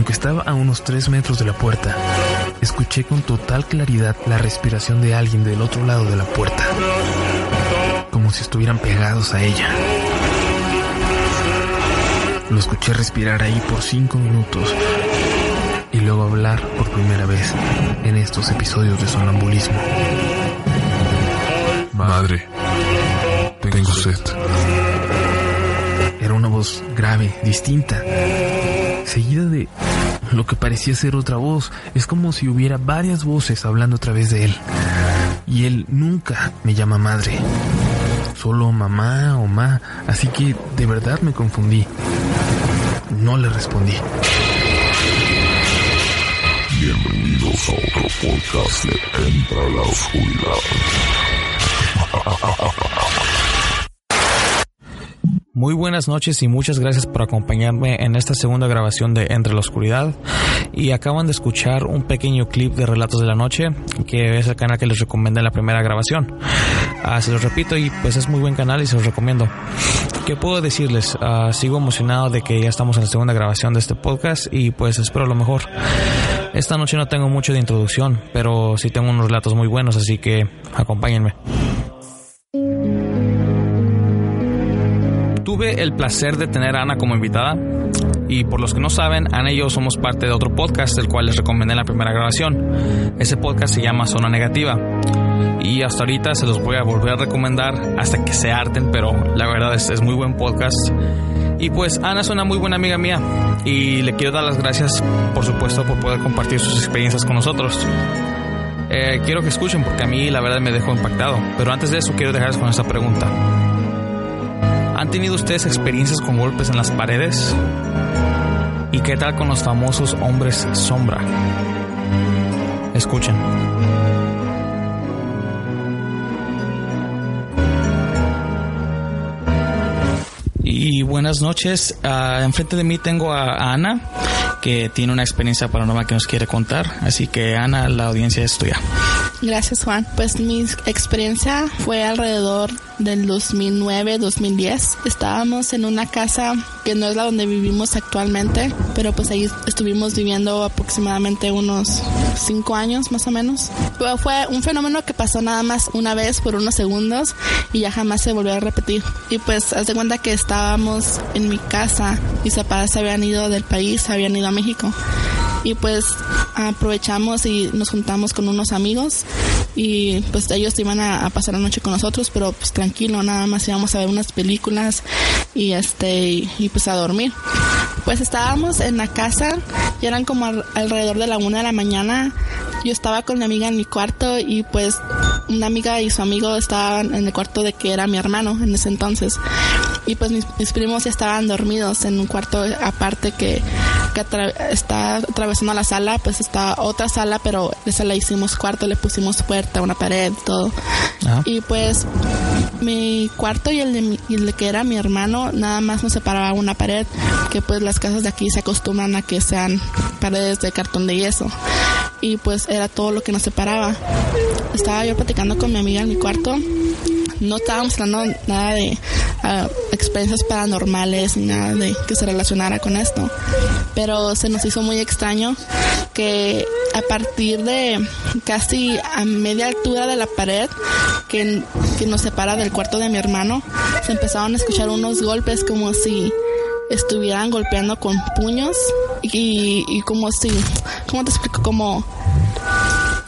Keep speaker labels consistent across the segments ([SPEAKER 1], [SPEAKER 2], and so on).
[SPEAKER 1] Aunque estaba a unos tres metros de la puerta, escuché con total claridad la respiración de alguien del otro lado de la puerta, como si estuvieran pegados a ella. Lo escuché respirar ahí por cinco minutos y luego hablar por primera vez en estos episodios de sonambulismo.
[SPEAKER 2] Madre, tengo sed.
[SPEAKER 1] Era una voz grave, distinta, seguida de lo que parecía ser otra voz. Es como si hubiera varias voces hablando a través de él. Y él nunca me llama madre. Solo mamá o ma. Así que de verdad me confundí. No le respondí.
[SPEAKER 2] Bienvenidos a otro podcast de Entra la Oscuridad.
[SPEAKER 3] Muy buenas noches y muchas gracias por acompañarme en esta segunda grabación de Entre la Oscuridad. Y acaban de escuchar un pequeño clip de Relatos de la Noche, que es el canal que les recomendé en la primera grabación. Ah, se los repito y pues es muy buen canal y se los recomiendo. ¿Qué puedo decirles? Ah, sigo emocionado de que ya estamos en la segunda grabación de este podcast y pues espero lo mejor. Esta noche no tengo mucho de introducción, pero sí tengo unos relatos muy buenos, así que acompáñenme. Tuve el placer de tener a Ana como invitada. Y por los que no saben, Ana y yo somos parte de otro podcast, del cual les recomendé en la primera grabación. Ese podcast se llama Zona Negativa. Y hasta ahorita se los voy a volver a recomendar hasta que se harten, pero la verdad es, es muy buen podcast. Y pues Ana es una muy buena amiga mía y le quiero dar las gracias, por supuesto, por poder compartir sus experiencias con nosotros. Eh, quiero que escuchen porque a mí la verdad me dejó impactado. Pero antes de eso quiero dejarles con esta pregunta. ¿Han tenido ustedes experiencias con golpes en las paredes? ¿Y qué tal con los famosos hombres sombra? Escuchen. Y buenas noches. Ah, enfrente de mí tengo a, Ana, que tiene una experiencia paranormal que nos quiere contar. Así que Ana, la audiencia es tuya.
[SPEAKER 4] Gracias Juan. Pues mi experiencia fue alrededor del 2009-2010. Estábamos en una casa que no es la donde vivimos actualmente, pero pues ahí estuvimos viviendo aproximadamente unos cinco años más o menos. Fue un fenómeno que pasó nada más una vez por unos segundos y ya jamás se volvió a repetir. Y pues haz de cuenta que estábamos en mi casa, mis papás se habían ido del país, se habían ido a México y pues aprovechamos y nos juntamos con unos amigos y pues ellos iban a, pasar la noche con nosotros pero pues tranquilo nada más íbamos a ver unas películas y este y, pues a dormir. Pues estábamos en la casa y eran como al, alrededor de la una de la mañana. Yo estaba con mi amiga en mi cuarto y pues una amiga y su amigo estaban en el cuarto de que era mi hermano en ese entonces y pues mis, mis primos ya estaban dormidos en un cuarto aparte que, que atra está atravesando la sala pues está otra sala pero esa la hicimos cuarto le pusimos puerta una pared todo.
[SPEAKER 3] Ah.
[SPEAKER 4] y pues mi cuarto y el, de mi, y el de que era mi hermano nada más nos separaba una pared que pues las casas de aquí se acostumbran a que sean paredes de cartón de yeso. Y pues era todo lo que nos separaba. Estaba yo platicando con mi amiga en mi cuarto. No estábamos hablando nada de uh, experiencias paranormales ni nada de que se relacionara con esto pero se nos hizo muy extraño que a partir de casi a media altura de la pared que, que nos separa del cuarto de mi hermano se empezaron a escuchar unos golpes como si estuvieran golpeando con puños y, y como si, ¿cómo te explico? Como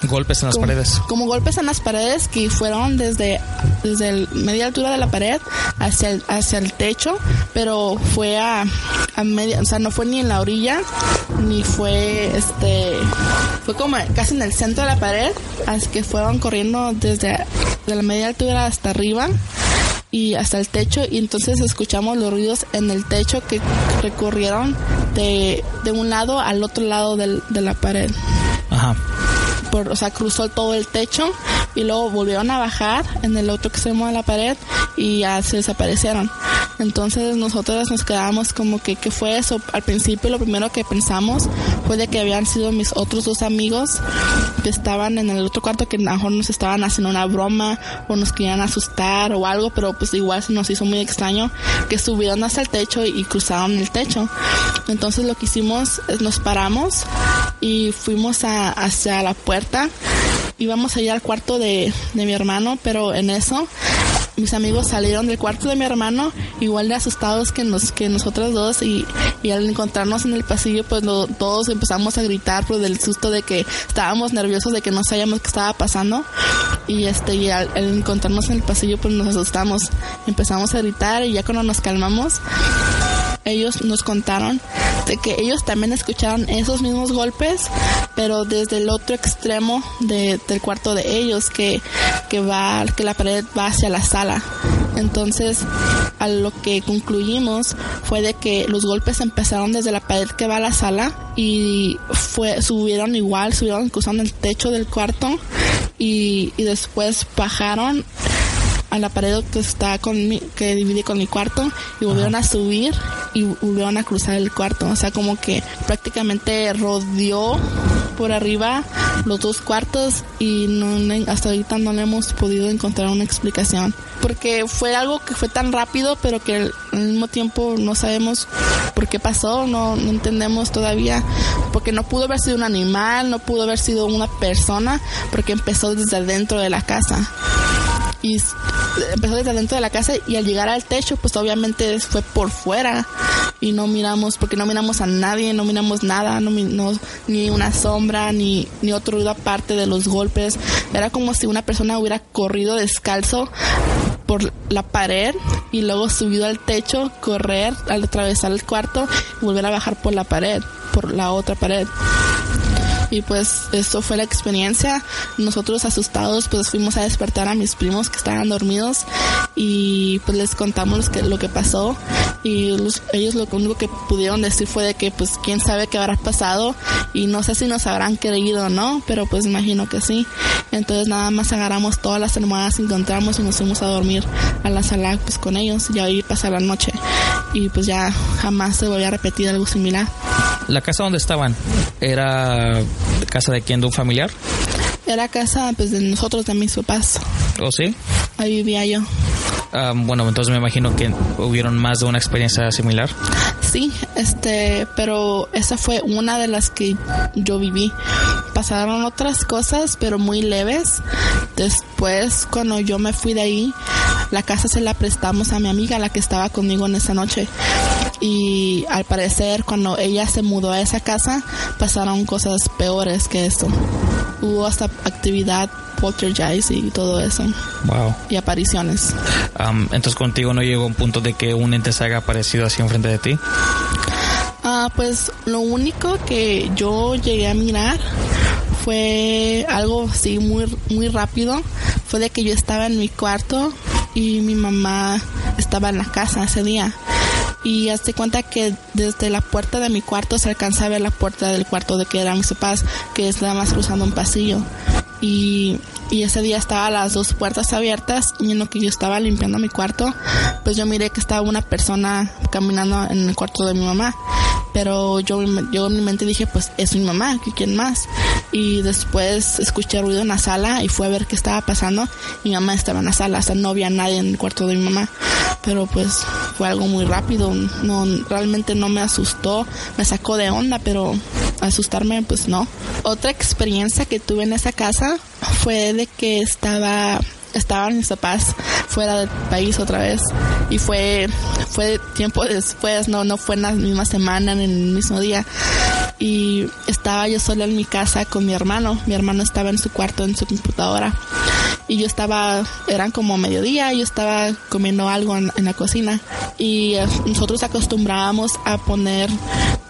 [SPEAKER 3] golpes en las
[SPEAKER 4] como,
[SPEAKER 3] paredes.
[SPEAKER 4] Como golpes en las paredes que fueron desde, desde el media altura de la pared hacia el, hacia el techo, pero fue a, a media, o sea, no fue ni en la orilla, ni fue este, fue como casi en el centro de la pared, así que fueron corriendo desde de la media altura hasta arriba y hasta el techo y entonces escuchamos los ruidos en el techo que recorrieron de, de un lado al otro lado del, de la pared.
[SPEAKER 3] Ajá.
[SPEAKER 4] Por, o sea, cruzó todo el techo y luego volvieron a bajar en el otro extremo de la pared y ya se desaparecieron. Entonces nosotros nos quedamos como que, ¿qué fue eso? Al principio lo primero que pensamos fue de que habían sido mis otros dos amigos que estaban en el otro cuarto que a lo mejor nos estaban haciendo una broma o nos querían asustar o algo, pero pues igual se nos hizo muy extraño que subieron hasta el techo y cruzaron el techo. Entonces lo que hicimos es nos paramos y fuimos a, hacia la puerta íbamos a ir al cuarto de, de mi hermano, pero en eso mis amigos salieron del cuarto de mi hermano igual de asustados que nos que nosotros dos y, y al encontrarnos en el pasillo pues lo- todos empezamos a gritar pues del susto de que estábamos nerviosos de que no sabíamos qué estaba pasando. Y este y al, al encontrarnos en el pasillo pues nos asustamos. Empezamos a gritar y ya cuando nos calmamos ellos nos contaron de que ellos también escucharon esos mismos golpes, pero desde el otro extremo de- del cuarto de ellos, que, que va, que la pared va hacia la sala. Entonces, a lo que concluimos fue de que los golpes empezaron desde la pared que va a la sala y fue, subieron igual, subieron cruzando el techo del cuarto y, y después bajaron a la pared que está con mi, que divide con mi cuarto y volvieron a subir y volvieron a cruzar el cuarto. O sea, como que prácticamente rodeó por arriba los dos cuartos y no, hasta ahorita no le hemos podido encontrar una explicación. Porque fue algo que fue tan rápido, pero que al al mismo tiempo no sabemos por qué pasó, no, no entendemos todavía. Porque no pudo haber sido un animal, no pudo haber sido una persona, porque empezó desde adentro de la casa y empezó desde dentro de la casa y al llegar al techo pues obviamente fue por fuera. Y no miramos porque no miramos a nadie no miramos nada no, no- ni una sombra ni ni otro ruido aparte de los golpes. Era como si una persona hubiera corrido descalzo por la pared y luego subido al techo correr al atravesar el cuarto y volver a bajar por la pared por la otra pared y pues esto fue la experiencia. Nosotros asustados pues fuimos a despertar a mis primos que estaban dormidos y pues les contamos que, lo que pasó y los- ellos lo único que pudieron decir fue de que pues quién sabe qué habrá pasado y no sé si nos habrán creído o no, pero pues imagino que sí. Entonces nada más agarramos todas las almohadas que encontramos y nos fuimos a dormir a la sala pues con ellos y ahí pasar la noche y pues ya jamás se volvió a repetir algo similar.
[SPEAKER 3] La casa donde estaban era casa de quién, de un familiar,
[SPEAKER 4] Era casa pues de nosotros, de mis papás.
[SPEAKER 3] ¿o sí?
[SPEAKER 4] Ahí vivía yo.
[SPEAKER 3] Ah, bueno, entonces me imagino que hubieron más de una experiencia similar.
[SPEAKER 4] Sí, este, pero esa fue una de las que yo viví. Pasaron otras cosas, pero muy leves. Después, cuando yo me fui de ahí, la casa se la prestamos a mi amiga, la que estaba conmigo en esa noche. Y al parecer, cuando ella se mudó a esa casa, pasaron cosas peores que esto. Hubo hasta actividad poltergeist y todo eso.
[SPEAKER 3] Wow.
[SPEAKER 4] Y apariciones.
[SPEAKER 3] Am, entonces contigo no llegó un punto de que un ente se haga aparecido así enfrente de ti.
[SPEAKER 4] Ah, pues lo único que yo llegué a mirar fue algo así muy muy rápido. Fue de que yo estaba en mi cuarto y mi mamá estaba en la casa ese día. Y hazte cuenta que desde la puerta de mi cuarto se alcanza a ver la puerta del cuarto de que eran mis papás, que es nada más cruzando un pasillo. Y, y ese día estaban las dos puertas abiertas y en lo que yo estaba limpiando mi cuarto, pues yo miré que estaba una persona caminando en el cuarto de mi mamá. Pero yo, yo en mi mente dije, pues es mi mamá, ¿que ¿quién más? Y después escuché ruido en la sala y fue a ver qué estaba pasando. Mi mamá estaba en la sala, sea, no había nadie en el cuarto de mi mamá. Pero pues fue algo muy rápido, no, realmente no me asustó, me sacó de onda, pero asustarme pues no. Otra experiencia que tuve en esa casa fue de que estaba estaban mis papás fuera del país otra vez y fue fue tiempo después no no fue en la misma semana en el mismo día. Y estaba yo sola en mi casa con mi hermano mi hermano estaba en su cuarto en su computadora y yo estaba eran como mediodía yo estaba comiendo algo en, en la cocina y eh, nosotros acostumbrábamos a poner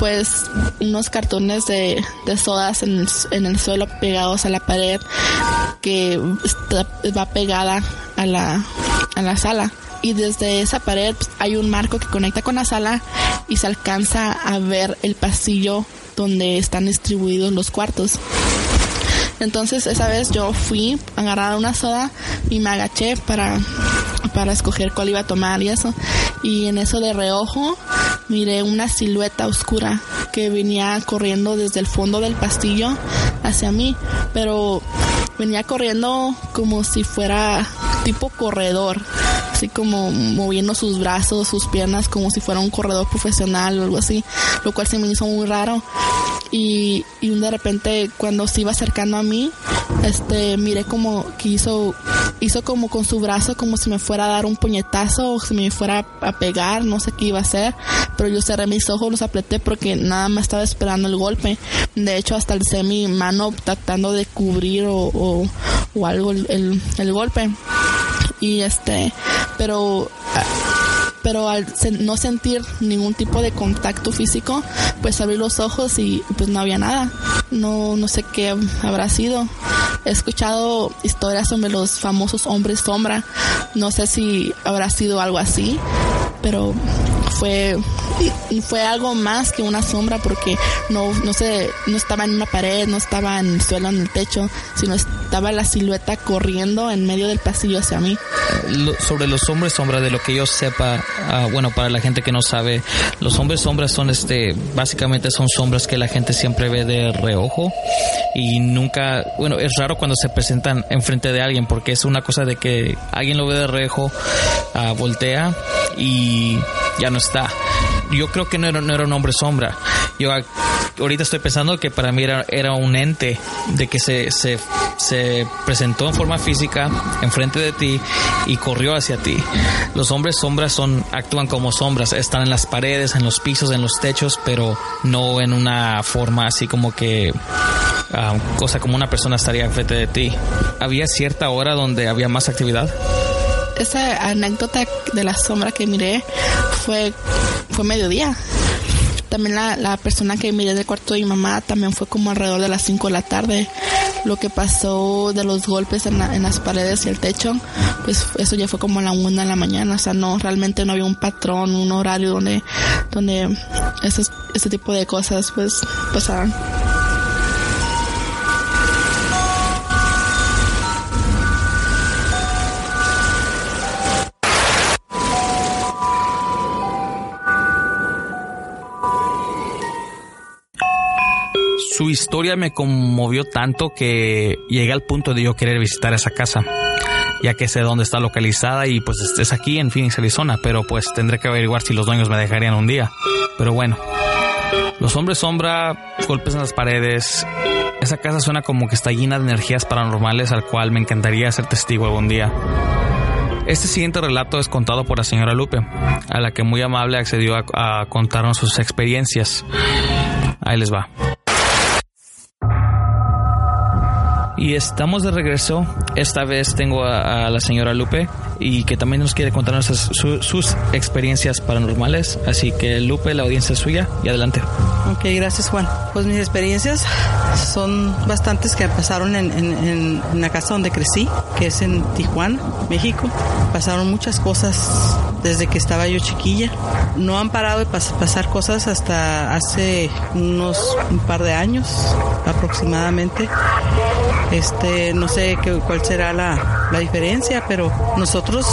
[SPEAKER 4] pues unos cartones de, de sodas en el, en el suelo pegados a la pared que está- va pegada a la, a la sala y desde esa pared pues, hay un marco que conecta con la sala y se alcanza a ver el pasillo donde están distribuidos los cuartos. Entonces esa vez yo fui a agarrar una soda y me agaché para, para escoger cuál iba a tomar y eso. Y en eso de reojo miré una silueta oscura que venía corriendo desde el fondo del pastillo hacia mí, pero venía corriendo como si fuera tipo corredor, así como moviendo sus brazos, sus piernas como si fuera un corredor profesional o algo así, lo cual se me hizo muy raro. Y, y de repente cuando se iba acercando a mí, este, miré como que hizo, hizo como con su brazo como si me fuera a dar un puñetazo o si me fuera a pegar, no sé qué iba a hacer, pero yo cerré mis ojos, los apreté porque nada más estaba esperando el golpe. De hecho, hasta alcé mi mano tratando de cubrir o, o, o algo el, el, el golpe. Y este, pero pero al no sentir ningún tipo de contacto físico, pues abrí los ojos y pues no había nada. No, no sé qué habrá sido. He escuchado historias sobre los famosos hombres sombra. No sé si habrá sido algo así, pero fue fue algo más que una sombra porque no no sé no estaba en una pared no estaba en el suelo en el techo sino estaba la silueta corriendo en medio del pasillo hacia mí.
[SPEAKER 3] Lo- sobre los hombres sombra de lo que yo sepa ah, bueno para la gente que no sabe los hombres sombras son este básicamente son sombras que la gente siempre ve de reojo y nunca bueno es raro cuando se presentan enfrente de alguien porque es una cosa de que alguien lo ve de reojo ah, voltea y ya no está yo creo que no era, no era un hombre sombra. Yo ahorita estoy pensando que para mí era, era un ente de que se, se, se presentó en forma física enfrente de ti y corrió hacia ti. Los hombres sombras son, actúan como sombras, están en las paredes, en los pisos, en los techos, pero no en una forma así como que ah, cosa como una persona estaría enfrente de ti. Había cierta hora donde había más actividad.
[SPEAKER 4] Esa anécdota de la sombra que miré fue fue mediodía. También la, la persona que miré del cuarto de mi mamá también fue como alrededor de las 5 de la tarde. Lo que pasó de los golpes en, la- en las paredes y el techo pues eso ya fue como a la una de la mañana. O sea no realmente no había un patrón un horario donde donde esos, ese tipo de cosas pues pasaban
[SPEAKER 3] historia me conmovió tanto que llegué al punto de yo querer visitar esa casa, ya que sé dónde está localizada y pues es- aquí en Phoenix, Arizona, pero pues tendré que averiguar si los dueños me dejarían un día. Pero bueno, los hombres sombra, golpes en las paredes, esa casa suena como que está llena de energías paranormales al cual me encantaría ser testigo algún día. Este siguiente relato es contado por la señora Lupe, a la que muy amable accedió a, a contarnos sus experiencias. Ahí les va. Y estamos de regreso. Esta vez tengo a, la señora Lupe y que también nos quiere contarnos sus, su- sus experiencias paranormales. Así que Lupe, la audiencia es suya y adelante.
[SPEAKER 5] Ok, gracias Juan. Pues mis experiencias son bastantes que pasaron en, la casa donde crecí, que es en Tijuana, México. Pasaron muchas cosas desde que estaba yo chiquilla. No han parado de pas- pasar cosas hasta hace unos un par de años aproximadamente. Este, no sé qué, cuál será la, la diferencia, pero nosotros,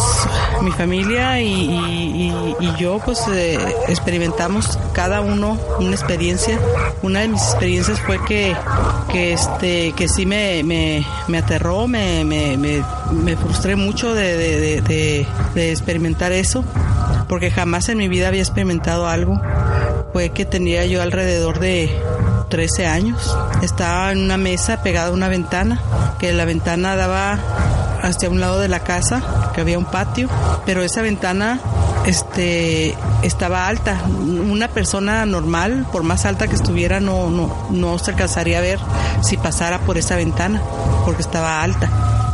[SPEAKER 5] mi familia y, y- yo, pues eh, experimentamos cada uno una experiencia. Una de mis experiencias fue que, que este, que sí me, me, me aterró, me, me, me, frustré mucho de- de experimentar eso, porque jamás en mi vida había experimentado algo. Fue que tenía yo alrededor de 13 años. Estaba en una mesa pegada a una ventana, que la ventana daba hacia un lado de la casa, que había un patio, pero esa ventana este estaba alta. Una persona normal, por más alta que estuviera, no, no, no se alcanzaría a ver si pasara por esa ventana, porque estaba alta.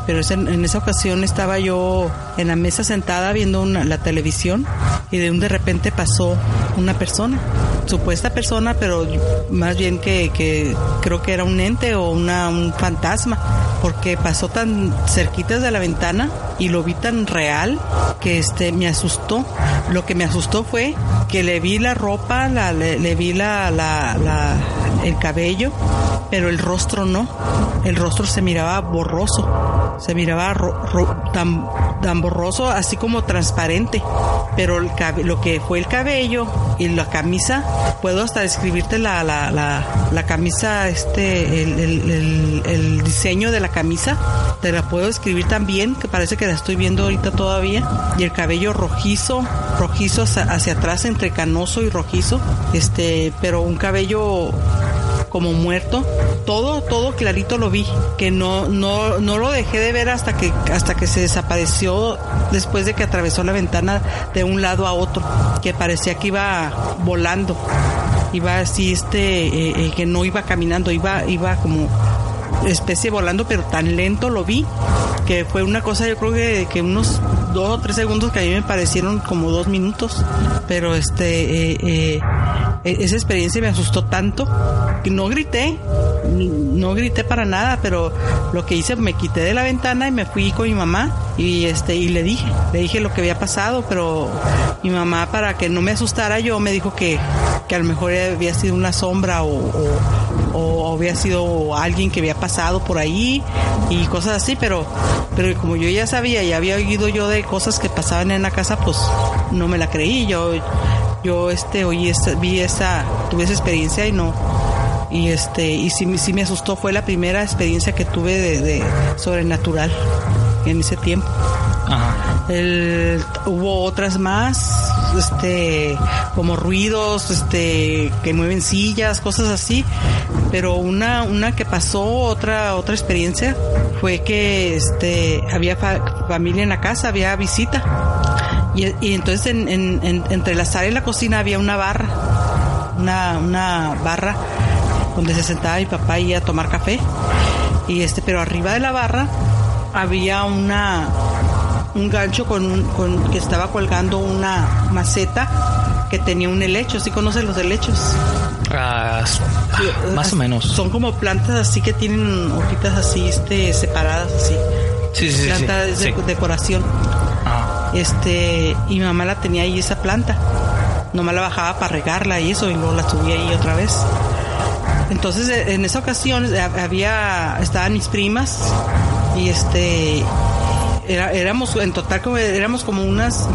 [SPEAKER 5] Pero en esa ocasión estaba yo en la mesa sentada viendo la televisión y de un de repente pasó una persona supuesta persona, pero más bien que, creo que era un ente o una, un fantasma, porque pasó tan cerquita de la ventana y lo vi tan real que este me asustó. Lo que me asustó fue que le vi la ropa, la, le, vi la, la, la, el cabello, pero el rostro no. El rostro se miraba borroso, se miraba tan, tan borroso, así como transparente. Pero lo que fue el cabello y la camisa, puedo hasta describirte la, la, la, la camisa, este, el, el, el, diseño de la camisa, te la puedo describir también, que parece que la estoy viendo ahorita todavía. Y el cabello rojizo, rojizo hacia, hacia atrás, entre canoso y rojizo, este, pero un cabello como muerto. Todo, todo clarito lo vi, que no, no, no lo dejé de ver hasta que, hasta que se desapareció después de que atravesó la ventana de un lado a otro, que parecía que iba volando, iba así este, eh, eh, que no iba caminando, iba, iba como especie volando, pero tan lento lo vi que fue una cosa, yo creo que, que unos dos o tres segundos que a mí me parecieron como dos minutos, pero este, eh, esa experiencia me asustó tanto que no grité, no grité para nada, pero lo que hice me quité de la ventana y me fui con mi mamá y este y le dije, le dije lo que había pasado, pero mi mamá para que no me asustara yo me dijo que, que a lo mejor había sido una sombra o, o, había sido alguien que había pasado por ahí y cosas así, pero pero como yo ya sabía y había oído yo de cosas que pasaban en la casa, pues no me la creí, yo yo este oí esta, vi esa tuve esa experiencia y no y este y sí, sí me asustó. Fue la primera experiencia que tuve de, sobrenatural en ese tiempo. Hubo otras más este como ruidos este que mueven sillas cosas así pero una una que pasó otra otra experiencia fue que este había familia en la casa había visita y, entonces entre la sala y la cocina había una barra, una, una barra donde se sentaba mi papá y a tomar café. Y este, pero arriba de la barra había una un gancho con, con que estaba colgando una maceta que tenía un helecho. ¿Sí conoces los helechos?
[SPEAKER 3] Ah, más o menos.
[SPEAKER 5] Son como plantas así que tienen hojitas así, este, separadas así.
[SPEAKER 3] Sí, sí,
[SPEAKER 5] plantas de decoración. Este, y mi mamá la tenía ahí esa planta. Nomás la bajaba para regarla y eso, y luego la subía ahí otra vez. Entonces, e, en esa ocasión eh, había, estaban mis primas y este, éramos en total como, éramos como unas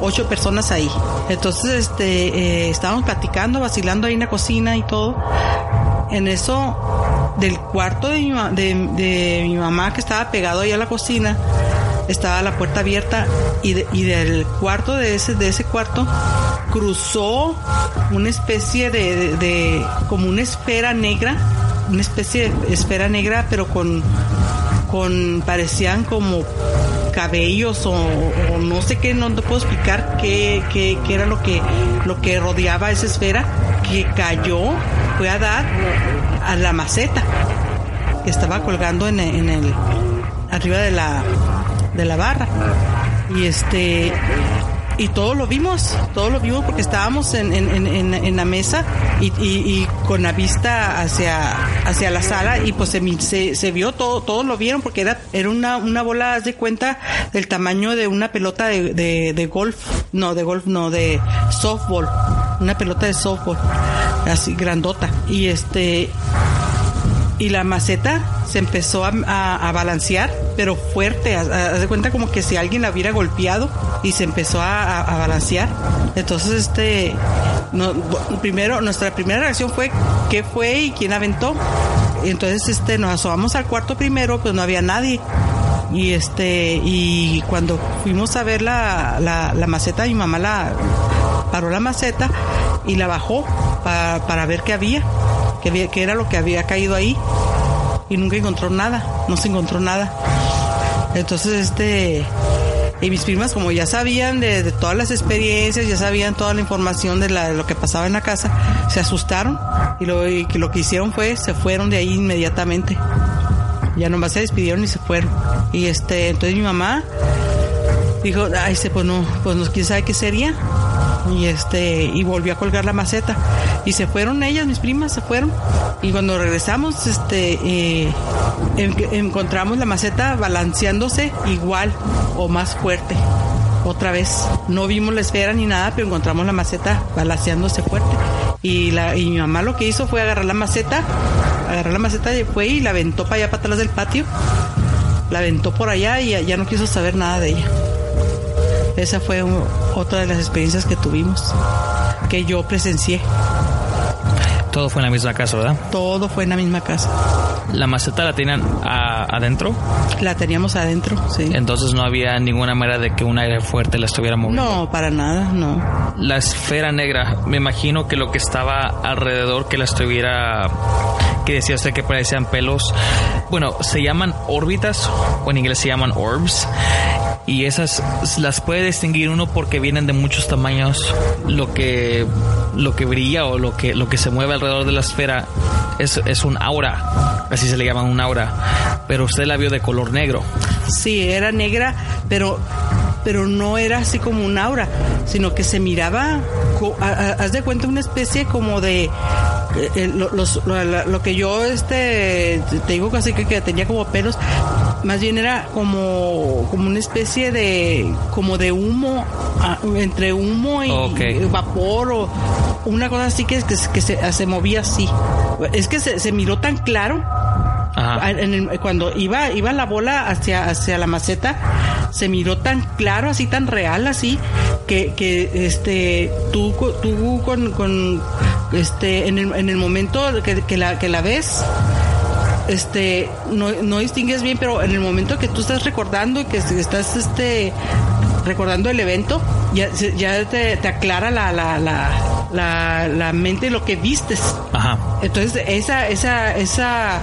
[SPEAKER 5] ocho personas ahí. Entonces, este, eh, estábamos platicando, vacilando ahí en la cocina y todo. En eso, del cuarto de mi, de mi mamá que estaba pegado ahí a la cocina, estaba la puerta abierta y, y del cuarto de ese, de ese cuarto cruzó una especie de, de, como una esfera negra, una especie de esfera negra, pero con, con parecían como cabellos o, no sé qué, no te puedo explicar qué, qué, qué, era lo que, lo que rodeaba esa esfera, que cayó, fue a dar a la maceta que estaba colgando en en el arriba de la de la barra. Y este y todo lo vimos, todo lo vimos porque estábamos en, en, en, en la mesa y, y, con la vista hacia, hacia la sala y pues se, se, vio todo, todos lo vieron porque era, era una, una bola, de cuenta, del tamaño de una pelota de, de, de golf, no, de golf, no, de softball, una pelota de softball, así grandota. Y este, y la maceta se empezó a, balancear, pero fuerte, haz de cuenta como que si alguien la hubiera golpeado y se empezó a, balancear. Entonces, este, no, primero, nuestra primera reacción fue qué fue y quién aventó. Entonces, este, nos asomamos al cuarto primero, pues no había nadie. Y este, y cuando fuimos a ver la, la, maceta, mi mamá la paró la maceta y la bajó para ver qué había que, era lo que había caído ahí y nunca encontró nada, no se encontró nada. Entonces, este, y mis primas como ya sabían de, todas las experiencias, ya sabían toda la información de, lo que pasaba en la casa, se asustaron y lo, que hicieron fue, se fueron de ahí inmediatamente. Ya nomás se despidieron y se fueron. Y este, entonces mi mamá dijo, ay, pues no, pues no, quién sabe qué sería. Y este y volvió a colgar la maceta. Y se fueron ellas mis primas se fueron. Y cuando regresamos este eh, en- encontramos la maceta balanceándose igual o más fuerte. Otra vez no vimos la esfera ni nada pero encontramos la maceta balanceándose fuerte. Y la y mi mamá lo que hizo fue agarrar la maceta agarrar la maceta y fue y la aventó para allá para atrás del patio. La aventó por allá y ya- no quiso saber nada de ella. Esa fue u- otra de las experiencias que tuvimos, que yo presencié.
[SPEAKER 3] Todo fue en la misma casa, ¿verdad?
[SPEAKER 5] Todo fue en la misma casa.
[SPEAKER 3] La maceta la tenían a- adentro,
[SPEAKER 5] La teníamos adentro, sí.
[SPEAKER 3] entonces no había ninguna manera de que un aire fuerte la estuviera moviendo.
[SPEAKER 5] No, para nada, no.
[SPEAKER 3] La esfera negra, me imagino que lo que estaba alrededor que la estuviera, que decía usted que parecían pelos, bueno, se llaman órbitas o en inglés se llaman orbs. Y esas las puede distinguir uno porque vienen de muchos tamaños. Lo que, lo que brilla o lo que, lo que se mueve alrededor de la esfera es, es un aura. Así se le llama un aura. Pero usted la vio de color negro.
[SPEAKER 5] Sí, era negra, pero pero no era así como un aura, sino que se miraba, haz de cuenta una especie como de eh, eh, lo, lo que yo este te digo casi que, que tenía como pelos, más bien era como como una especie de como de humo ah, entre humo y vapor o una cosa así que, que, que se, se movía así. Es que se, se miró tan claro
[SPEAKER 3] Ajá.
[SPEAKER 5] en el- cuando iba iba la bola hacia hacia la maceta se miró tan claro así tan real así que, que este tú tú con, con este en el, en el momento que, que la que la ves este no, no distingues bien pero en el momento que tú estás recordando y que estás este recordando el evento ya ya te, te aclara la la, la la la mente lo que vistes
[SPEAKER 3] Ajá.
[SPEAKER 5] entonces, esa, esa, esa,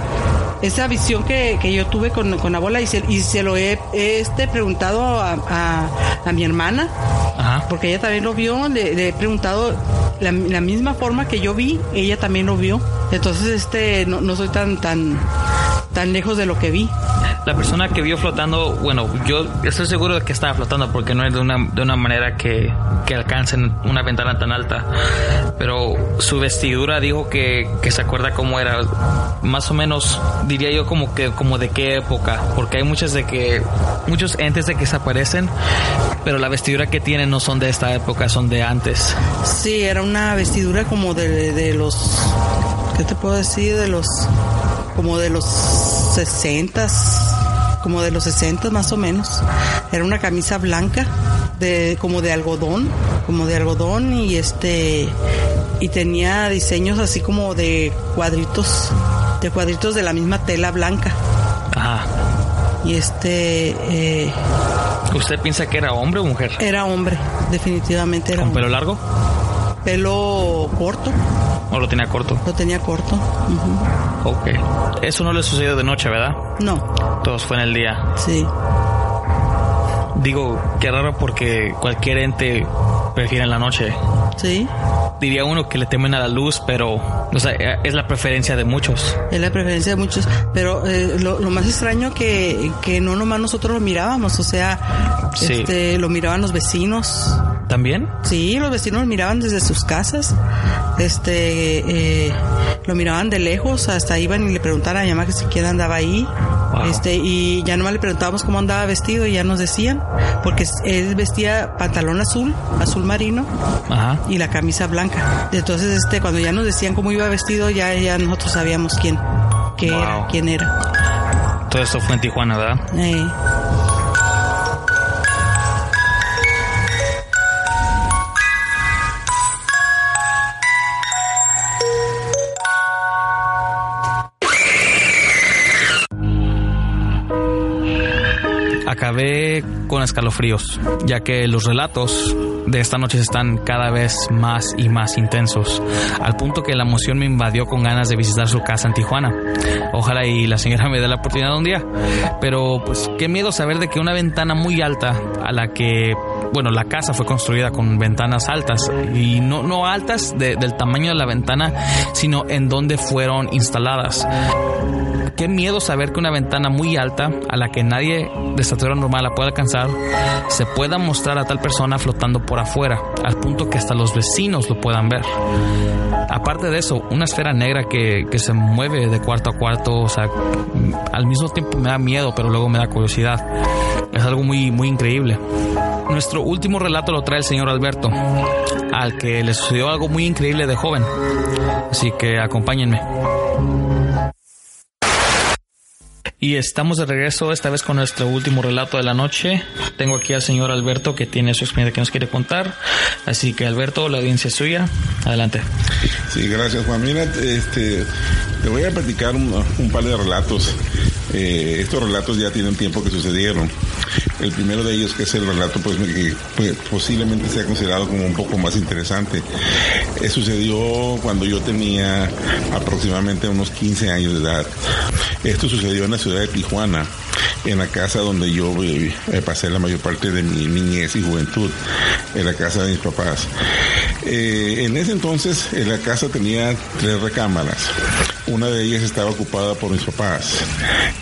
[SPEAKER 5] esa visión que, que yo tuve con, con la bola y se, y se lo he, he, este, preguntado a, a, a mi hermana,
[SPEAKER 3] Ajá.
[SPEAKER 5] porque ella también lo vio, le, le he preguntado la, la misma forma que yo vi, ella también lo vio. Entonces, este, no, no soy tan, tan, tan lejos de lo que vi.
[SPEAKER 3] La persona que vio flotando, bueno, yo estoy seguro de que estaba flotando porque no es de una, de una manera que, que alcancen una ventana tan alta. Pero su vestidura dijo que, que se acuerda cómo era. Más o menos, diría yo como que como de qué época. Porque hay muchas de que, muchos entes de que desaparecen, pero la vestidura que tienen no son de esta época, son de antes.
[SPEAKER 5] Sí, era una vestidura como de, de los, ¿qué te puedo decir? De los, como de los sesentas, como de los sesentas más o menos. Era una camisa blanca, de, como de algodón, como de algodón y este, y tenía diseños así como de cuadritos, de cuadritos de la misma tela blanca.
[SPEAKER 3] Ajá.
[SPEAKER 5] Y este, eh,
[SPEAKER 3] ¿Usted piensa que era hombre o mujer?
[SPEAKER 5] era hombre, definitivamente era
[SPEAKER 3] ¿Con pelo largo?
[SPEAKER 5] Pelo corto,
[SPEAKER 3] ¿O lo tenía corto?
[SPEAKER 5] lo tenía corto. ujú.
[SPEAKER 3] Ok. Eso no le sucedió de noche, ¿verdad?
[SPEAKER 5] No,
[SPEAKER 3] Todos fue en el día.
[SPEAKER 5] sí.
[SPEAKER 3] Digo, qué raro porque cualquier ente prefiere en la noche.
[SPEAKER 5] Sí,
[SPEAKER 3] Diría uno que le temen a la luz, pero o sea, es la preferencia de muchos.
[SPEAKER 5] es la preferencia de muchos. Pero eh, lo, lo más extraño que, que no nomás nosotros lo mirábamos, o sea,
[SPEAKER 3] Sí.
[SPEAKER 5] este, lo miraban los vecinos.
[SPEAKER 3] ¿También?
[SPEAKER 5] Sí, los vecinos lo miraban desde sus casas. Este, eh, lo miraban de lejos, hasta iban y le preguntaban a mi mamá que siquiera andaba ahí.
[SPEAKER 3] Wow.
[SPEAKER 5] Este, y ya nomás le preguntábamos cómo andaba vestido y ya nos decían, porque él vestía pantalón azul, azul marino,
[SPEAKER 3] Ajá.
[SPEAKER 5] y la camisa blanca. Entonces, este, cuando ya nos decían cómo iba vestido, ya, ya nosotros sabíamos quién, qué
[SPEAKER 3] Wow.
[SPEAKER 5] era, quién era.
[SPEAKER 3] Todo esto fue en Tijuana, ¿verdad?
[SPEAKER 5] Eh,
[SPEAKER 3] Acabé con escalofríos, ya que los relatos de esta noche están cada vez más y más intensos, al punto que la emoción me invadió con ganas de visitar su casa en Tijuana. Ojalá y la señora me dé la oportunidad un día. Pero pues qué miedo saber de que una ventana muy alta a la que, bueno, la casa fue construida con ventanas altas y no, no altas de- del tamaño de la ventana, sino en donde fueron instaladas qué miedo saber que una ventana muy alta, a la que nadie de estatura normal la puede alcanzar, se pueda mostrar a tal persona flotando por afuera, al punto que hasta los vecinos lo puedan ver. Aparte de eso, una esfera negra que, que se mueve de cuarto a cuarto, o sea, al mismo tiempo me da miedo, pero luego me da curiosidad. Es algo muy, muy increíble. Nuestro último relato lo trae el señor Alberto, al que le sucedió algo muy increíble de joven. Así que acompáñenme. Y estamos de regreso esta vez con nuestro último relato de la noche. Tengo aquí al señor Alberto que tiene su experiencia que nos quiere contar. Así que Alberto, la audiencia es suya. Adelante.
[SPEAKER 6] Sí, gracias Juan. Mira, este, te voy a platicar un, un par de relatos. Eh, estos relatos ya tienen tiempo que sucedieron. El primero de ellos, que es el relato pues, que pues, posiblemente sea considerado como un poco más interesante, eh, sucedió cuando yo tenía aproximadamente unos 15 años de edad. Esto sucedió en la ciudad de Tijuana, en la casa donde yo eh, pasé la mayor parte de mi niñez y juventud, en la casa de mis papás. Eh, en ese entonces eh, la casa tenía tres recámaras. Una de ellas estaba ocupada por mis papás.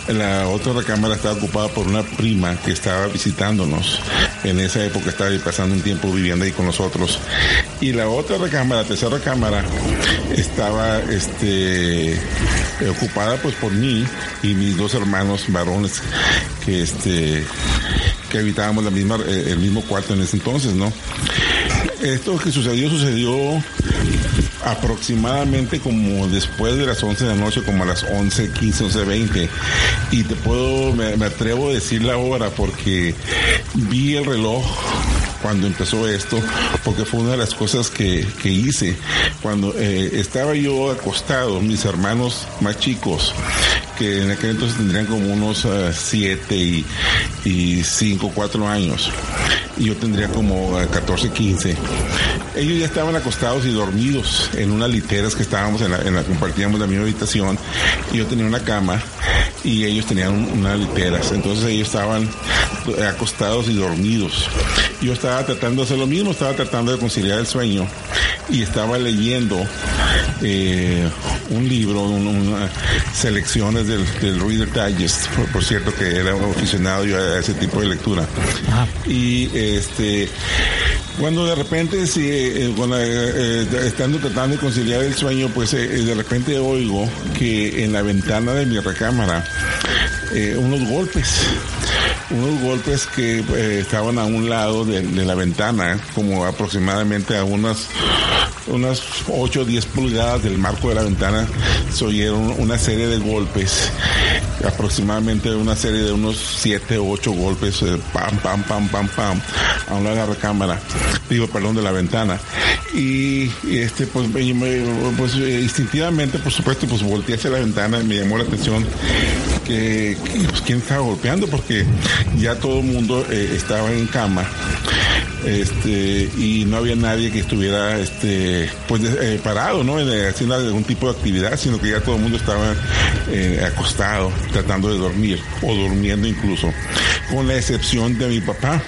[SPEAKER 6] La otra recámara estaba ocupada por una prima que estaba visitándonos. En esa época estaba pasando un tiempo viviendo ahí con nosotros. Y la otra recámara, la tercera recámara, estaba este, ocupada pues por mí y mis dos hermanos varones que este que habitábamos la misma, eh, el mismo cuarto en ese entonces, ¿no? Esto que sucedió, sucedió aproximadamente como después de las 11 de la noche, como a las 11, 15, 11, 20. Y te puedo, me atrevo a decir la hora porque vi el reloj cuando empezó esto, porque fue una de las cosas que, que hice. Cuando eh, estaba yo acostado, mis hermanos más chicos, que en aquel entonces tendrían como unos 7 y, y 5, 4 años, y yo tendría como 14, 15. Ellos ya estaban acostados y dormidos en unas literas que estábamos en la, en la compartíamos la misma habitación, y yo tenía una cama y ellos tenían un- unas literas, entonces ellos estaban acostados y dormidos. Yo estaba tratando de hacer lo mismo, estaba tratando de conciliar el sueño y estaba leyendo eh, un libro, un- una- selecciones del, del Reader Digest, por, por cierto que era un aficionado yo a ese tipo de lectura. Y este cuando de repente, sí, eh, eh, eh, estando tratando de conciliar el sueño, pues eh, eh, de repente oigo que en la ventana de mi recámara eh, unos golpes, unos golpes que eh, estaban a un lado de, la ventana, como aproximadamente a unas unas 8 o 10 pulgadas del marco de la ventana se oyeron una serie de golpes, aproximadamente una serie de unos 7 o 8 golpes, eh, pam, pam, pam, pam, pam, a un lado de la recámara, digo, perdón, de la ventana. Y, este, pues, me- pues, eh, instintivamente, por supuesto, pues volteé hacia la ventana y me llamó la atención que, que, pues, quién estaba golpeando porque ya todo el mundo eh, estaba en cama este y no había nadie que estuviera este pues eh, parado no Eh, haciendo algún tipo de actividad sino que ya todo el mundo estaba eh, acostado tratando de dormir o durmiendo incluso con la excepción de mi papá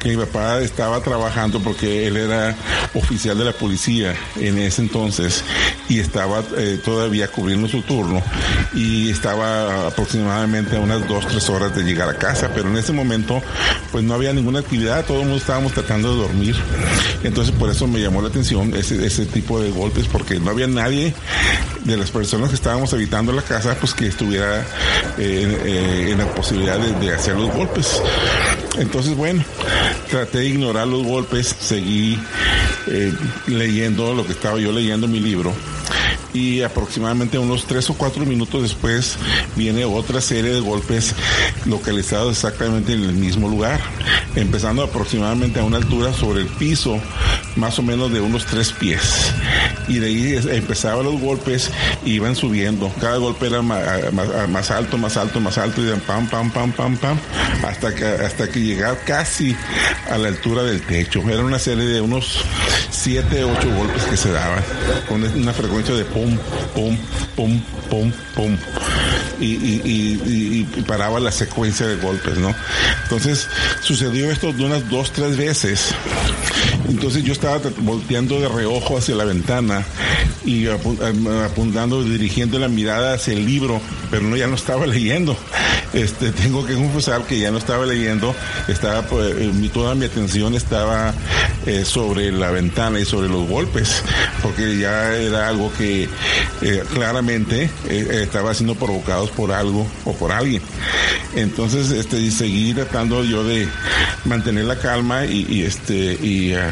[SPEAKER 6] que mi papá estaba trabajando porque él era oficial de la policía en ese entonces y estaba todavía cubriendo su turno y estaba aproximadamente a unas dos, tres horas de llegar a casa, pero en ese momento pues no había ninguna actividad, todo el mundo estábamos tratando de dormir. Entonces por eso me llamó la atención ese, tipo de golpes porque no había nadie de las personas que estábamos habitando la casa pues que estuviera eh, eh, en la posibilidad de, hacer los golpes. Entonces bueno, traté de ignorar los golpes, seguí eh, leyendo lo que estaba yo leyendo en mi libro y aproximadamente unos tres o cuatro minutos después viene otra serie de golpes localizados exactamente en el mismo lugar, empezando aproximadamente a una altura sobre el piso, más o menos de unos tres pies. Y de ahí empezaban los golpes y iban subiendo. Cada golpe era más, alto, más alto, más alto, y pam, pam, pam, pam, pam, hasta que, hasta que llegaba casi a la altura del techo. Era una serie de unos siete, ocho golpes que se daban, con una frecuencia de pum, pum, pum, pum, pum. Y, y, y- paraba la secuencia de golpes, ¿no? Entonces sucedió esto de unas dos, tres veces. Entonces yo estaba volteando de reojo hacia la ventana y apuntando, dirigiendo la mirada hacia el libro, pero no, ya no estaba leyendo. Este, tengo que confesar que ya no estaba leyendo, estaba, pues, mi, toda mi atención estaba eh, sobre la ventana y sobre los golpes, porque ya era algo que eh, claramente eh, estaba siendo provocados por algo o por alguien. Entonces, este, seguí tratando yo de mantener la calma y, este, y, ah,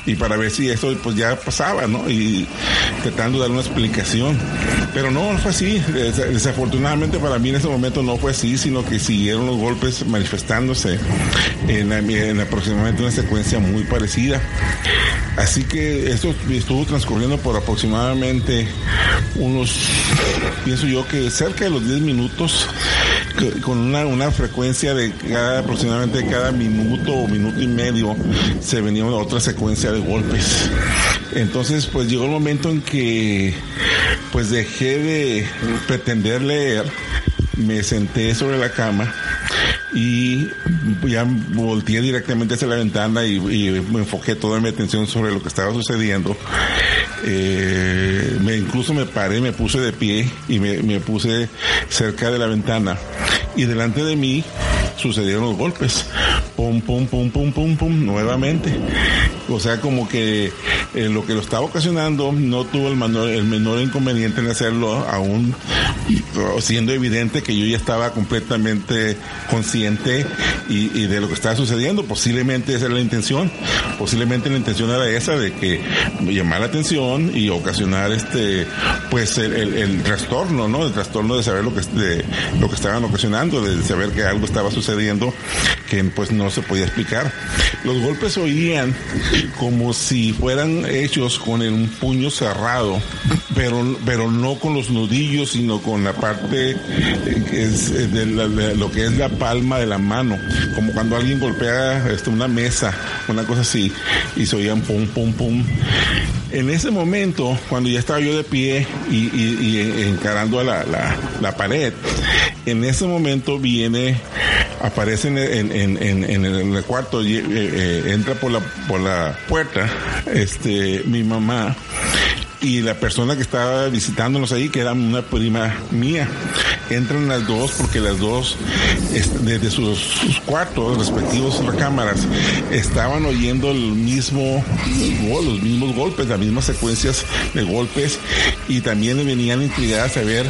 [SPEAKER 6] y para ver si esto pues ya pasaba, ¿no? Y tratando de dar una explicación. Pero no, no fue así. Desafortunadamente para mí en ese momento no fue así, sino que siguieron los golpes manifestándose en, en aproximadamente una secuencia muy parecida. Así que esto estuvo transcurriendo por aproximadamente unos, pienso yo que cerca de los 10 minutos, con una, una frecuencia de cada, aproximadamente cada minuto o minuto y medio, se venía otra secuencia de golpes. Entonces, pues llegó el momento en que, pues dejé de pretender leer, me senté sobre la cama y ya volteé directamente hacia la ventana y, me enfoqué toda mi atención sobre lo que estaba sucediendo. Eh, me incluso me paré, me puse de pie y me, me puse cerca de la ventana y delante de mí sucedieron los golpes. Pum, pum, pum, pum, pum, pum, nuevamente. O sea, como que eh, lo que lo estaba ocasionando no tuvo el menor, el menor inconveniente en hacerlo, aún siendo evidente que yo ya estaba completamente consciente y, de lo que estaba sucediendo. Posiblemente esa era la intención. Posiblemente la intención era esa de que llamar la atención y ocasionar este, pues el, trastorno, ¿no? El trastorno de saber lo que, de, lo que estaban ocasionando, de saber que algo estaba sucediendo que pues no se podía explicar. Los golpes oían como si fueran hechos con un puño cerrado, pero, pero no con los nudillos, sino con la parte eh, de, lo que es la palma de la mano, como cuando alguien golpea este, una mesa, una cosa así, y se oían pum, pum, pum. En ese momento, cuando ya estaba yo de pie y, encarando a la, la, pared, en ese momento viene aparece en, el cuarto, eh, eh, entra por la, por la puerta, este, mi mamá y la persona que estaba visitándonos ahí, que era una prima mía. Entran las dos porque las dos, desde sus, cuartos respectivos recámaras, estaban oyendo el mismo, los mismos golpes, las mismas secuencias de golpes y también venían intrigadas a ver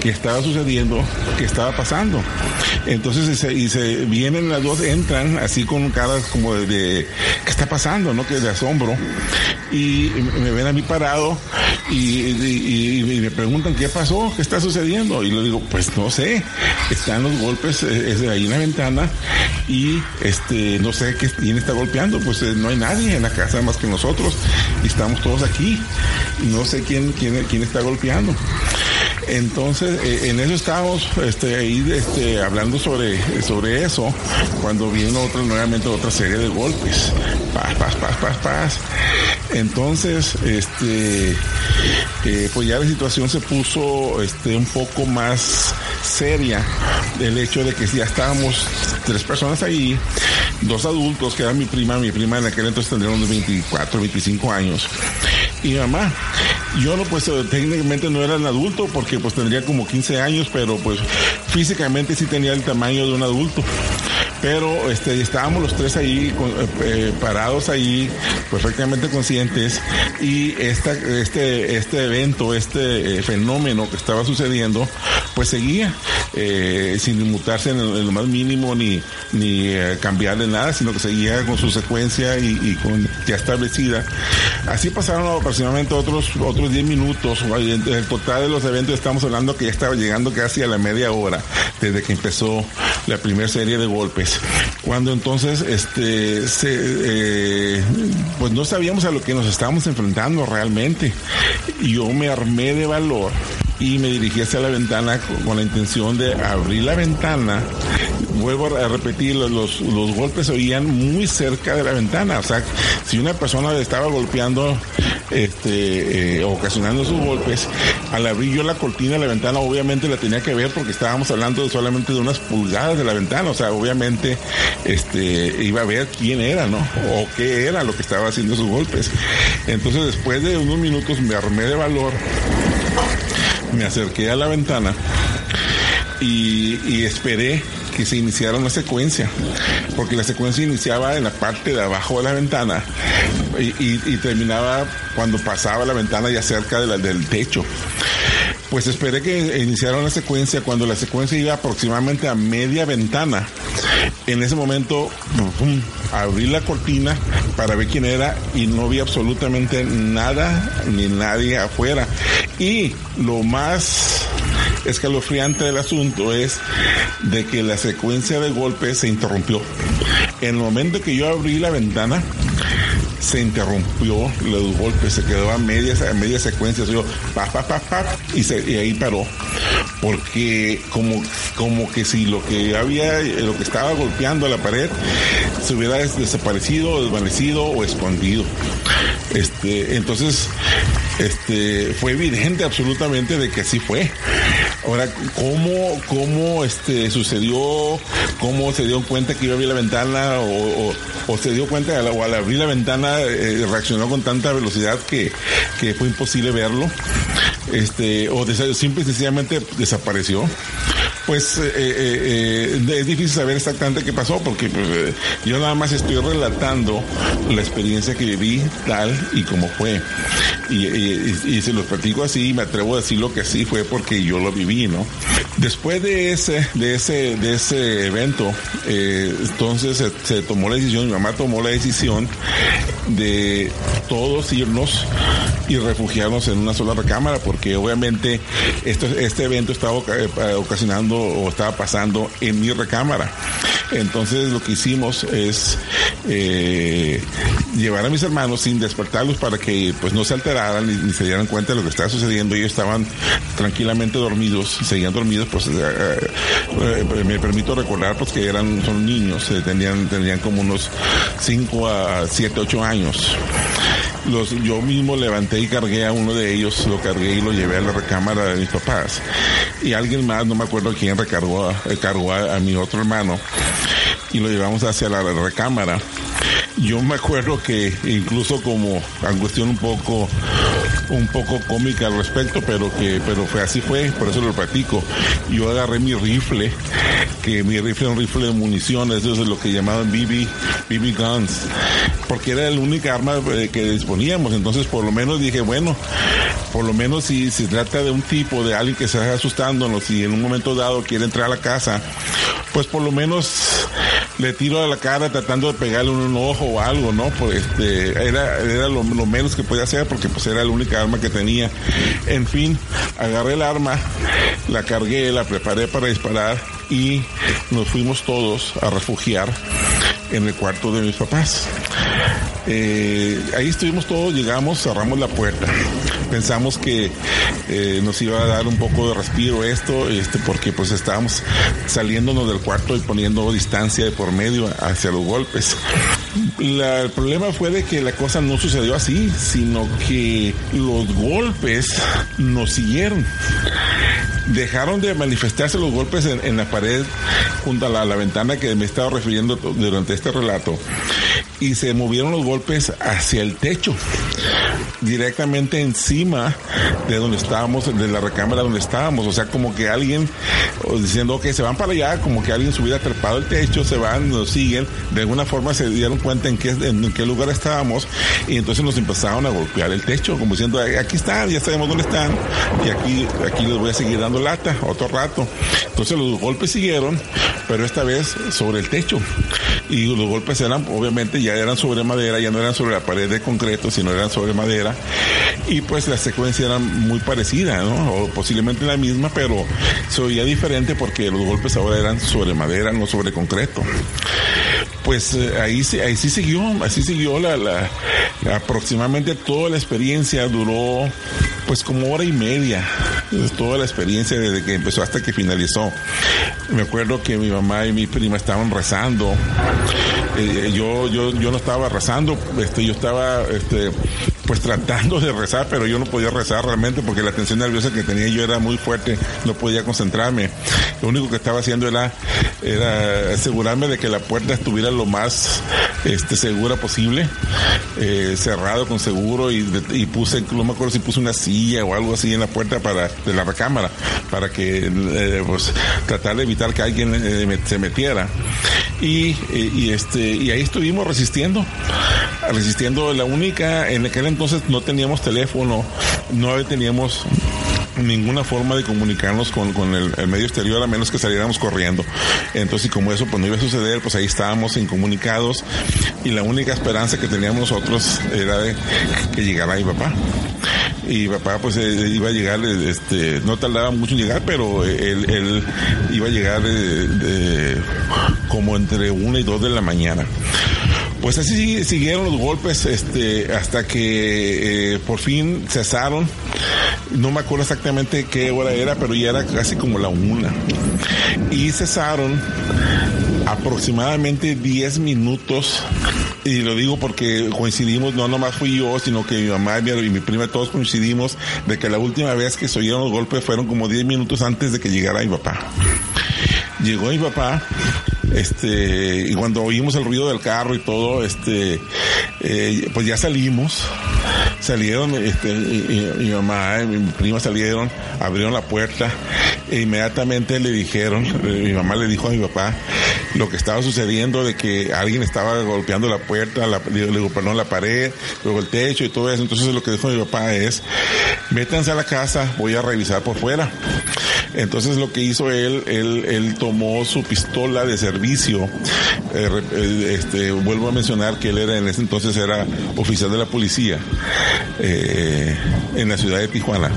[SPEAKER 6] qué estaba sucediendo, qué estaba pasando. Entonces, se, vienen las dos, entran así con caras como de, ¿qué está pasando? ¿No? Que de asombro. Y me ven a mí parado y, me preguntan qué pasó, qué está sucediendo. Y le digo, pues no sé, están los golpes eh, ahí en la ventana y este no sé quién está golpeando, pues eh, no hay nadie en la casa más que nosotros y estamos todos aquí no sé quién, quién, quién está golpeando. Entonces, eh, en eso estábamos este, ahí este, hablando sobre, sobre eso, cuando vino otra, nuevamente otra serie de golpes. Paz, paz, paz, paz, paz. Entonces, este, eh, pues ya la situación se puso este, un poco más seria. El hecho de que ya estábamos tres personas ahí, dos adultos, que era mi prima, mi prima en aquel entonces tendría unos 24, 25 años y mamá. Yo no, pues técnicamente no era un adulto porque pues tendría como 15 años, pero pues físicamente sí tenía el tamaño de un adulto pero este, estábamos los tres ahí eh, eh, parados ahí perfectamente conscientes y esta, este, este evento, este fenómeno que estaba sucediendo, pues seguía sin inmutarse en, lo más mínimo ni, ni cambiarle nada, sino que seguía con su secuencia y, y con ya establecida. Así pasaron aproximadamente otros otros 10 minutos. En el total de los eventos estamos hablando que ya estaba llegando casi a la media hora desde que empezó la primera serie de golpes. Cuando entonces este eh, pues no sabíamos a lo que nos estábamos enfrentando realmente. Yo me armé de valor y me dirigí hacia la ventana con, la intención de abrir la ventana vuelvo a repetir, los, los golpes se oían muy cerca de la ventana. O sea, si una persona estaba golpeando, este, eh, ocasionando sus golpes, al abrir yo la cortina de la ventana, obviamente la tenía que ver porque estábamos hablando solamente de unas pulgadas de la ventana. O sea, obviamente, este, iba a ver quién era, ¿no? O qué era lo que estaba haciendo sus golpes. Entonces, después de unos minutos me armé de valor, me acerqué a la ventana y, esperé que se iniciara una secuencia, porque la secuencia iniciaba en la parte de abajo de la ventana y, terminaba cuando pasaba la ventana ya cerca de la, del techo. Pues esperé que iniciara una secuencia cuando la secuencia iba aproximadamente a media ventana. En ese momento abrí la cortina para ver quién era y no vi absolutamente nada ni nadie afuera. Y lo más escalofriante del asunto es de que la secuencia de golpes se interrumpió. En el momento que yo abrí la ventana, se interrumpió los golpes, se quedó a media, media secuencia, pa, pa, pa, pa, y, se, y ahí paró. Porque como, como que si lo que había, lo que estaba golpeando a la pared, se hubiera desaparecido, desvanecido o escondido. Este, entonces, este, fue evidente absolutamente de que así fue. Ahora, ¿cómo, cómo este, sucedió? ¿Cómo se dio cuenta que iba a abrir la ventana? ¿O, se dio cuenta o al abrir la ventana eh, reaccionó con tanta velocidad que, que fue imposible verlo? Este, o simple y sencillamente desapareció pues eh, eh, eh, es difícil saber exactamente qué pasó porque pues, yo nada más estoy relatando la experiencia que viví tal y como fue. Y, se los platico así, me atrevo a decir lo que sí fue porque yo lo viví, ¿no? Después de ese, de ese, de ese evento, entonces se tomó la decisión, mi mamá tomó la decisión de todos irnos y refugiarnos en una sola recámara porque obviamente esto, este evento estaba ocasionando o estaba pasando en mi recámara. Entonces lo que hicimos es eh, llevar a mis hermanos sin despertarlos para que pues no se alteraran ni, se dieran cuenta de lo que estaba sucediendo. Ellos estaban tranquilamente dormidos, seguían dormidos, pues eh, eh, me permito recordar pues que eran, son niños, tenían, tenían como unos 5 a 7, 8 años. Los, yo mismo levanté y cargué a uno de ellos, lo cargué y lo llevé a la recámara de mis papás. Y alguien más, no me acuerdo quién, recargó, cargó a, mi otro hermano y lo llevamos hacia la recámara. Yo me acuerdo que incluso como cuestión un poco un poco cómica al respecto, pero que pero fue así fue, por eso lo platico. Yo agarré mi rifle, que mi rifle es un rifle de municiones, eso es lo que llamaban BB BB guns, porque era la única arma eh, que disponíamos, entonces por lo menos dije, bueno, por lo menos si se trata de un tipo, de alguien que se está asustándonos y en un momento dado quiere entrar a la casa, pues por lo menos le tiro a la cara tratando de pegarle un ojo o algo, ¿no? Pues este, era, era lo, menos que podía hacer porque pues era la única arma que tenía. En fin, agarré el arma, la cargué, la preparé para disparar y nos fuimos todos a refugiar en el cuarto de mis papás. Eh, ahí estuvimos todos, llegamos, cerramos la puerta. Pensamos que eh, nos iba a dar un poco de respiro esto, este, porque pues estábamos saliéndonos del cuarto y poniendo distancia de por medio hacia los golpes. el problema fue de que la cosa no sucedió así, sino que los golpes nos siguieron dejaron de manifestarse los golpes en, la pared junto a la, ventana que me estaba refiriendo durante este relato y se movieron los golpes hacia el techo, directamente encima de donde estábamos, de la recámara donde estábamos. O sea, como que alguien diciendo, que se van para allá, como que alguien se hubiera trepado el techo, se van, nos siguen. De alguna forma se dieron cuenta en qué, en qué lugar estábamos y entonces nos empezaron a golpear el techo, como diciendo, aquí están, ya sabemos dónde están y aquí, aquí les voy a seguir dando lata otro rato. Entonces los golpes siguieron, pero esta vez sobre el techo. Y los golpes eran, obviamente, ya eran sobre madera, ya no eran sobre la pared de concreto, sino eran sobre madera. Y pues la secuencia era muy parecida, ¿no? O posiblemente la misma, pero se oía diferente porque los golpes ahora eran sobre madera, no sobre concreto. Pues eh, ahí, ahí sí siguió, así siguió la, la, aproximadamente toda la experiencia duró pues como hora y media, toda la experiencia desde que empezó hasta que finalizó. Me acuerdo que mi mamá y mi prima estaban rezando. Eh, yo, yo, yo no estaba rezando, este, yo estaba, este, pues tratando de rezar, pero yo no podía rezar realmente porque la tensión nerviosa que tenía yo era muy fuerte, no podía concentrarme. Lo único que estaba haciendo era, era asegurarme de que la puerta estuviera lo más este, segura posible, eh, cerrado con seguro y, y, puse, no me acuerdo si puse una silla o algo así en la puerta para, de la recámara, para que, eh, pues, tratar de evitar que alguien eh, se metiera. Y, y, este, y ahí estuvimos resistiendo, resistiendo la única, en aquel entonces no teníamos teléfono, no teníamos ninguna forma de comunicarnos con, el, medio exterior a menos que saliéramos corriendo. Entonces, y como eso pues no iba a suceder, pues ahí estábamos incomunicados y la única esperanza que teníamos nosotros era de que llegara mi papá. Y papá pues eh, iba a llegar, este, no tardaba mucho en llegar, pero él, él iba a llegar como entre una y dos de la mañana. Pues así siguieron los golpes este, hasta que eh, por fin cesaron. No me acuerdo exactamente qué hora era, pero ya era casi como la una. Y cesaron aproximadamente 10 minutos y lo digo porque coincidimos, no nomás fui yo, sino que mi mamá y mi, y mi prima todos coincidimos de que la última vez que se oyeron los golpes fueron como 10 minutos antes de que llegara mi papá. Llegó mi papá este, y cuando oímos el ruido del carro y todo, este, eh, pues ya salimos, salieron, este, y, mi mamá y mi prima salieron, abrieron la puerta, e inmediatamente le dijeron, mi mamá le dijo a mi papá lo que estaba sucediendo de que alguien estaba golpeando la puerta, la, le perdón, la pared, luego el techo y todo eso. Entonces lo que dijo mi papá es, métanse a la casa, voy a revisar por fuera. Entonces lo que hizo él, él, él tomó su pistola de servicio. Eh, este, vuelvo a mencionar que él era en ese entonces era oficial de la policía eh, en la ciudad de Tijuana.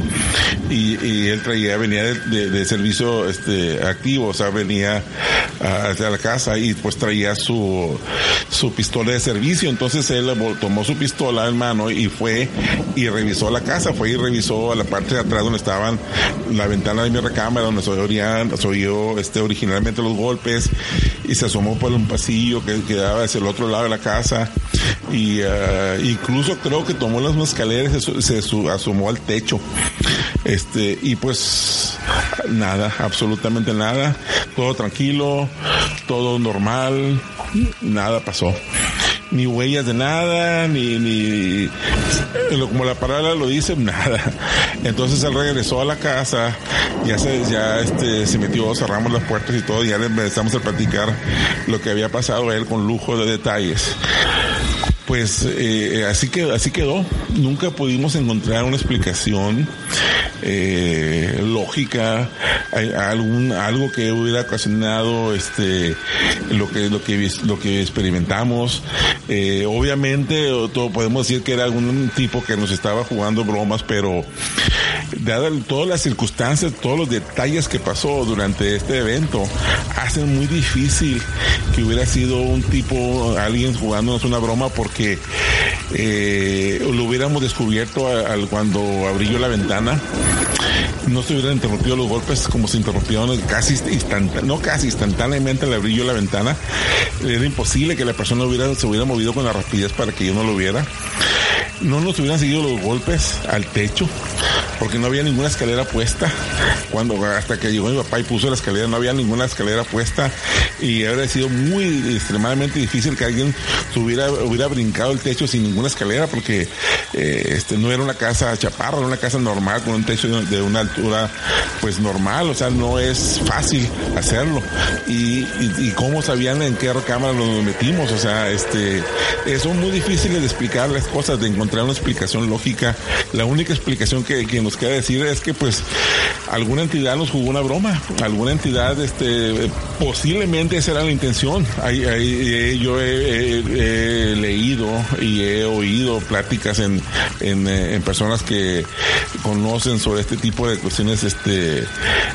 [SPEAKER 6] Y, él traía, venía de, servicio este, activo, o sea, venía hacia la casa y pues traía su, su pistola de servicio. Entonces él tomó su pistola en mano y fue y revisó la casa, fue y revisó a la parte de atrás donde estaban la ventana de mi recámara, donde se se oyó este, originalmente los golpes y se asomó por un pasillo que quedaba hacia el otro lado de la casa. Y uh, incluso creo que tomó las escaleras se, se, se asomó al techo. Este y pues nada absolutamente nada. Todo tranquilo todo normal. Nada pasó ni huellas de nada, ni, ni, como la palabra lo dice, nada. Entonces él regresó a la casa, ya se, ya este, se metió, cerramos las puertas y todo, ya le empezamos a platicar lo que había pasado a él con lujo de detalles. Pues eh, así que así quedó. Nunca pudimos encontrar una explicación eh, lógica algún algo que hubiera ocasionado este lo que lo que lo que experimentamos eh, obviamente todo podemos decir que era algún tipo que nos estaba jugando bromas pero dadas todas las circunstancias todos los detalles que pasó durante este evento hacen muy difícil que hubiera sido un tipo alguien jugándonos una broma porque que eh, lo hubiéramos descubierto al, cuando abrí yo la ventana no se hubieran interrumpido los golpes como se interrumpieron casi instantáneamente, no casi instantáneamente le abrí la ventana. Era imposible que la persona se hubiera movido con la rapidez para que yo no lo viera. No nos hubieran seguido los golpes al techo porque no había ninguna escalera puesta. Cuando hasta que llegó mi papá y puso la escalera, no había ninguna escalera puesta y habría sido muy extremadamente difícil que alguien tuviera, hubiera brincado el techo sin ninguna escalera porque eh, este no era una casa chaparra, era una casa normal con un techo de, una altura pues normal, o sea, no es fácil hacerlo. Y cómo sabían en qué recámara nos metimos, o sea, este, son muy difíciles de explicar las cosas, de encontrar una explicación lógica. La única explicación que, nos queda decir es que pues alguna entidad nos jugó una broma, alguna entidad, este, posiblemente esa era la intención. Hay, hay, yo he, leído y he oído pláticas en, en, en personas que conocen sobre este tipo de cuestiones este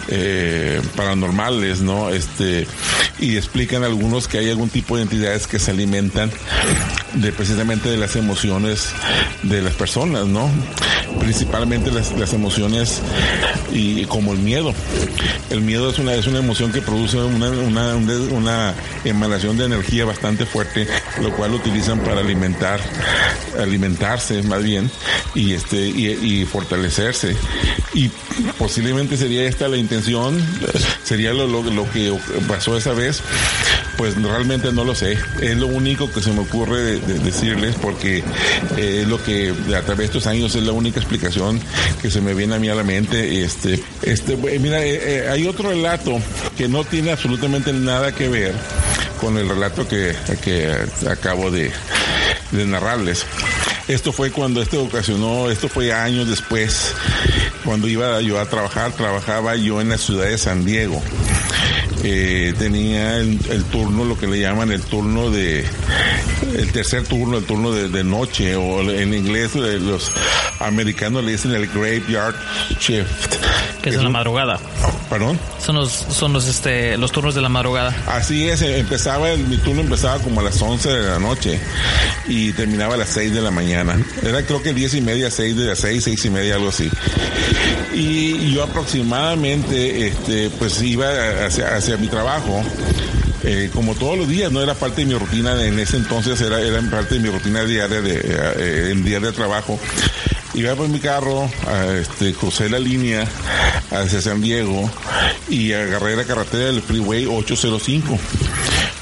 [SPEAKER 6] eh, paranormales, ¿no? Este y explican algunos que hay algún tipo de entidades que se alimentan de precisamente de las emociones de las personas, ¿no? principalmente las, las emociones y como el miedo. El miedo es una, es una emoción que produce una, una, emanación de energía bastante fuerte, lo cual utilizan para alimentar, alimentarse más bien y este y, y fortalecerse y posiblemente sería esta la intención, sería lo, lo, lo, que pasó esa vez, pues realmente no lo sé, es lo único que se me ocurre de, de decirles porque eh, lo que a través de estos años es la única explicación que se me viene a mí a la mente. Este, este, mira, eh, eh, hay otro relato que no tiene absolutamente nada que ver con el relato que, que acabo de, de narrarles. Esto fue cuando esto ocasionó, esto fue años después, cuando iba yo a trabajar, trabajaba yo en la ciudad de San Diego. Eh, tenía el, el, turno, lo que le llaman el turno de, el tercer turno, el turno de, de noche, o en inglés los americanos le dicen el graveyard shift.
[SPEAKER 3] Que es en la madrugada.
[SPEAKER 6] ¿Perdón?
[SPEAKER 3] Son los, son los, este, los turnos de la madrugada.
[SPEAKER 6] Así es, empezaba, el, mi turno empezaba como a las 11 de la noche y terminaba a las 6 de la mañana. Era creo que 10 y media, 6 de las 6, 6 y media, algo así. Y yo aproximadamente, este, pues iba hacia, hacia mi trabajo. Eh, como todos los días, no era parte de mi rutina en ese entonces, era, era parte de mi rutina diaria de, eh, en día de trabajo iba por mi carro, este, crucé la línea hacia San Diego y agarré la carretera del Freeway 805.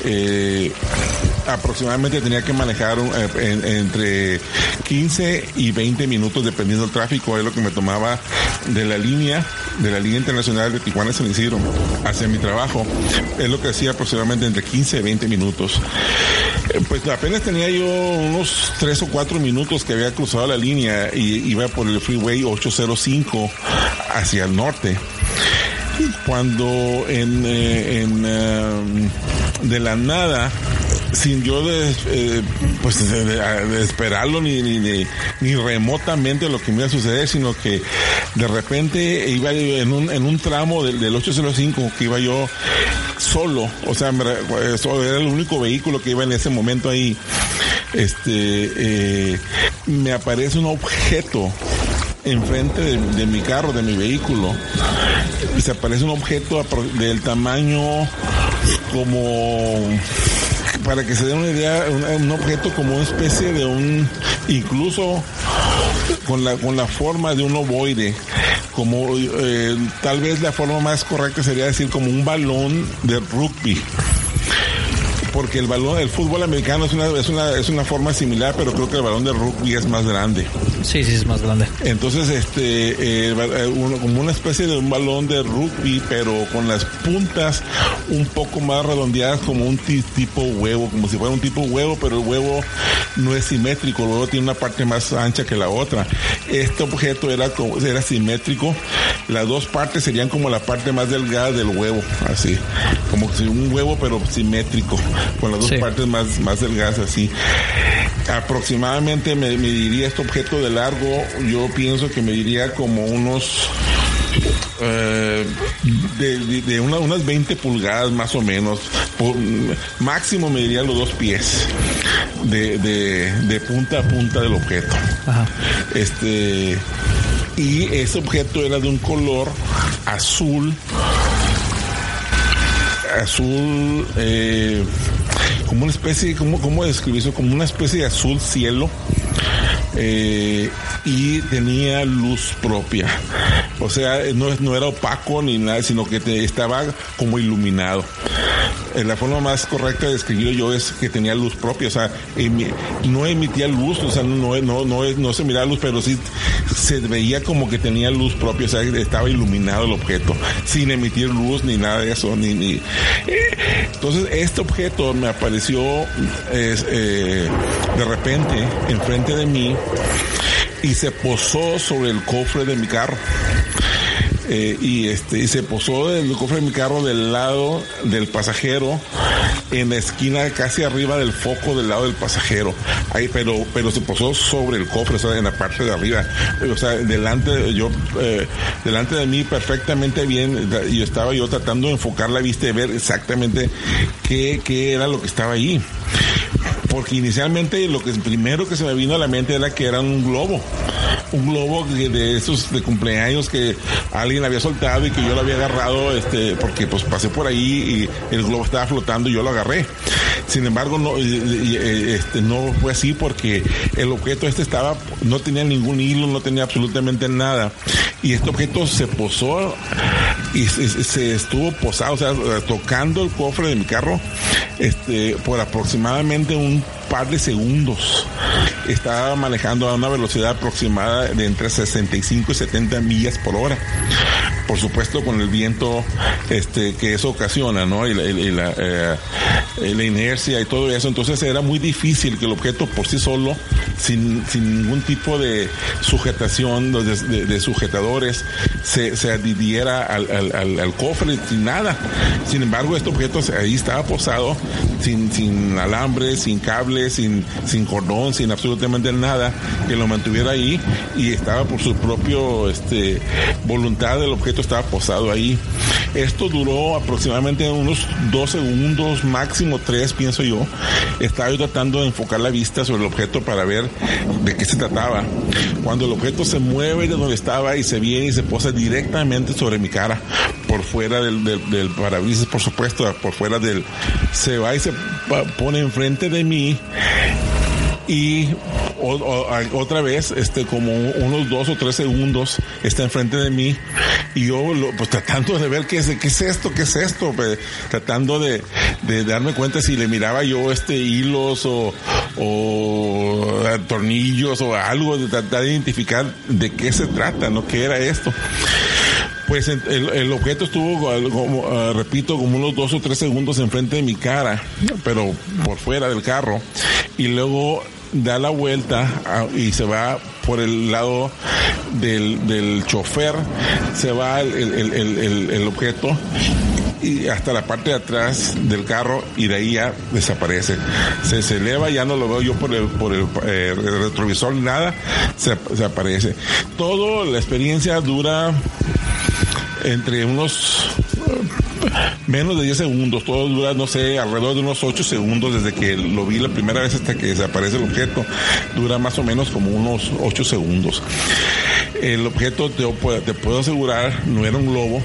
[SPEAKER 6] Eh, aproximadamente tenía que manejar eh, en, entre 15 y 20 minutos dependiendo del tráfico, es lo que me tomaba de la línea, de la línea internacional de Tijuana San Isidro hacia mi trabajo. Es lo que hacía aproximadamente entre 15 y 20 minutos. Eh, pues apenas tenía yo unos 3 o 4 minutos que había cruzado la línea y iba por el Freeway 805 hacia el norte cuando en, eh, en de la nada sin yo de, eh, pues de, esperarlo ni, ni, ni, remotamente lo que me iba a suceder, sino que de repente iba en un, en un tramo del, del 805 que iba yo solo, o sea, eso era el único vehículo que iba en ese momento ahí. Este, eh, me aparece un objeto enfrente de, mi carro, de mi vehículo. Y se aparece un objeto del tamaño como para que se den una idea, un, objeto como una especie de un, incluso con la, con la forma de un ovoide, como eh, tal vez la forma más correcta sería decir como un balón de rugby porque el balón, el fútbol americano es una, es una, es una forma similar, pero creo que el balón de rugby es más grande.
[SPEAKER 3] Sí, sí, es más grande.
[SPEAKER 6] Entonces, este, eh, uno, como una especie de un balón de rugby, pero con las puntas un poco más redondeadas, como un tipo huevo, como si fuera un tipo huevo, pero el huevo no es simétrico, el huevo tiene una parte más ancha que la otra. Este objeto era, era simétrico, las dos partes serían como la parte más delgada del huevo, así, como si un huevo, pero simétrico con las dos sí. partes más, más delgadas así. Aproximadamente me, me diría este objeto de largo, yo pienso que me diría como unos eh, de, de, de una, unas 20 pulgadas más o menos, por, máximo me diría los dos pies de, de, punta a punta del objeto.
[SPEAKER 3] Ajá.
[SPEAKER 6] Este y ese objeto era de un color azul azul eh, como una especie, ¿cómo, cómo describir eso? Como una especie de azul cielo. Eh, y tenía luz propia. O sea, no, no era opaco ni nada, sino que te, estaba como iluminado. Eh, la forma más correcta de describirlo yo es que tenía luz propia, o sea, no emitía luz, o sea, no, no, no, no se miraba luz, pero sí se veía como que tenía luz propia, o sea, estaba iluminado el objeto, sin emitir luz ni nada de eso, ni, ni. Entonces, este objeto me apareció eh, de repente enfrente de mí y se posó sobre el cofre de mi carro. Eh, y este y se posó el cofre de mi carro del lado del pasajero en la esquina casi arriba del foco del lado del pasajero. Ahí pero pero se posó sobre el cofre o sea en la parte de arriba. O sea delante yo eh, delante de mí perfectamente bien y estaba yo tratando de enfocar la vista y ver exactamente qué, qué era lo que estaba ahí porque inicialmente lo que primero que se me vino a la mente era que era un globo un globo de, esos de cumpleaños que alguien había soltado y que yo lo había agarrado, este, porque pues pasé por ahí y el globo estaba flotando y yo lo agarré. Sin embargo, no, este, no fue así porque el objeto este estaba, no tenía ningún hilo, no tenía absolutamente nada. Y este objeto se posó y se, estuvo posado, o sea, tocando el cofre de mi carro, este, por aproximadamente un par de segundos. Estaba manejando a una velocidad aproximada de entre 65 y 70 millas por hora. Por supuesto, con el viento este, que eso ocasiona, ¿no? Y la, eh, la, inercia y todo eso. Entonces era muy difícil que el objeto por sí solo, sin, sin ningún tipo de sujetación, de, sujetadores, se, se adhiriera al, al, al, cofre, sin nada. Sin embargo, este objeto ahí estaba posado, sin, sin alambre, sin cable, sin, sin cordón, sin absolutamente nada, que lo mantuviera ahí y estaba por su propio este, voluntad, el objeto estaba posado ahí. Esto duró aproximadamente unos dos segundos, máximo tres, pienso yo. Estaba yo tratando de enfocar la vista sobre el objeto para ver de qué se trataba. Cuando el objeto se mueve de donde estaba y se viene y se posa directamente sobre mi cara, por fuera del, del, del parabrisas, por supuesto, por fuera del... Se va y se pone enfrente de mí y o, otra vez, este, como unos dos o tres segundos, está enfrente de mí y yo, lo, pues tratando de ver qué es, qué es esto, qué es esto, tratando de, de, darme cuenta si le miraba yo este hilos o, tornillos o algo, de tratar de identificar de qué se trata, ¿no? ¿Qué era esto? Pues el, el, objeto estuvo, como, uh, repito, como unos dos o tres segundos enfrente de mi cara, pero por fuera del carro. Y luego da la vuelta y se va por el lado del, del chofer, se va el, el, el objeto y hasta la parte de atrás del carro y de ahí ya desaparece. Se, se eleva, ya no lo veo yo por el, por el, eh, el retrovisor nada, se, se aparece. Todo, la experiencia dura entre unos menos de 10 segundos, todo dura, no sé, alrededor de unos 8 segundos desde que lo vi la primera vez hasta que desaparece el objeto, dura más o menos como unos 8 segundos. El objeto, te, te puedo asegurar, no era un globo,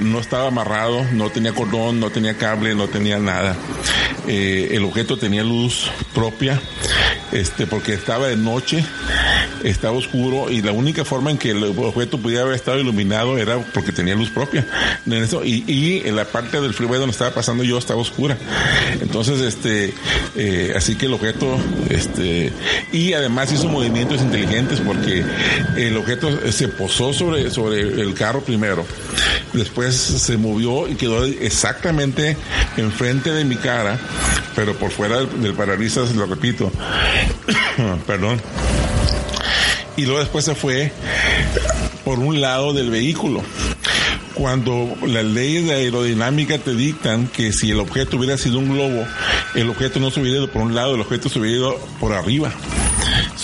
[SPEAKER 6] no estaba amarrado, no tenía cordón, no tenía cable, no tenía nada. Eh, el objeto tenía luz propia, este, porque estaba de noche, estaba oscuro y la única forma en que el objeto pudiera haber estado iluminado era porque tenía luz propia. Y, en la parte del freeway donde estaba pasando yo estaba oscura. Entonces, este, eh, así que el objeto, este, y además hizo movimientos inteligentes porque el objeto se posó sobre, sobre el carro primero. Después se movió y quedó exactamente enfrente de mi cara, pero por fuera del, del parabrisas, lo repito. Perdón. Y luego después se fue por un lado del vehículo cuando las leyes de aerodinámica te dictan que si el objeto hubiera sido un globo, el objeto no se hubiera ido por un lado, el objeto se hubiera ido por arriba.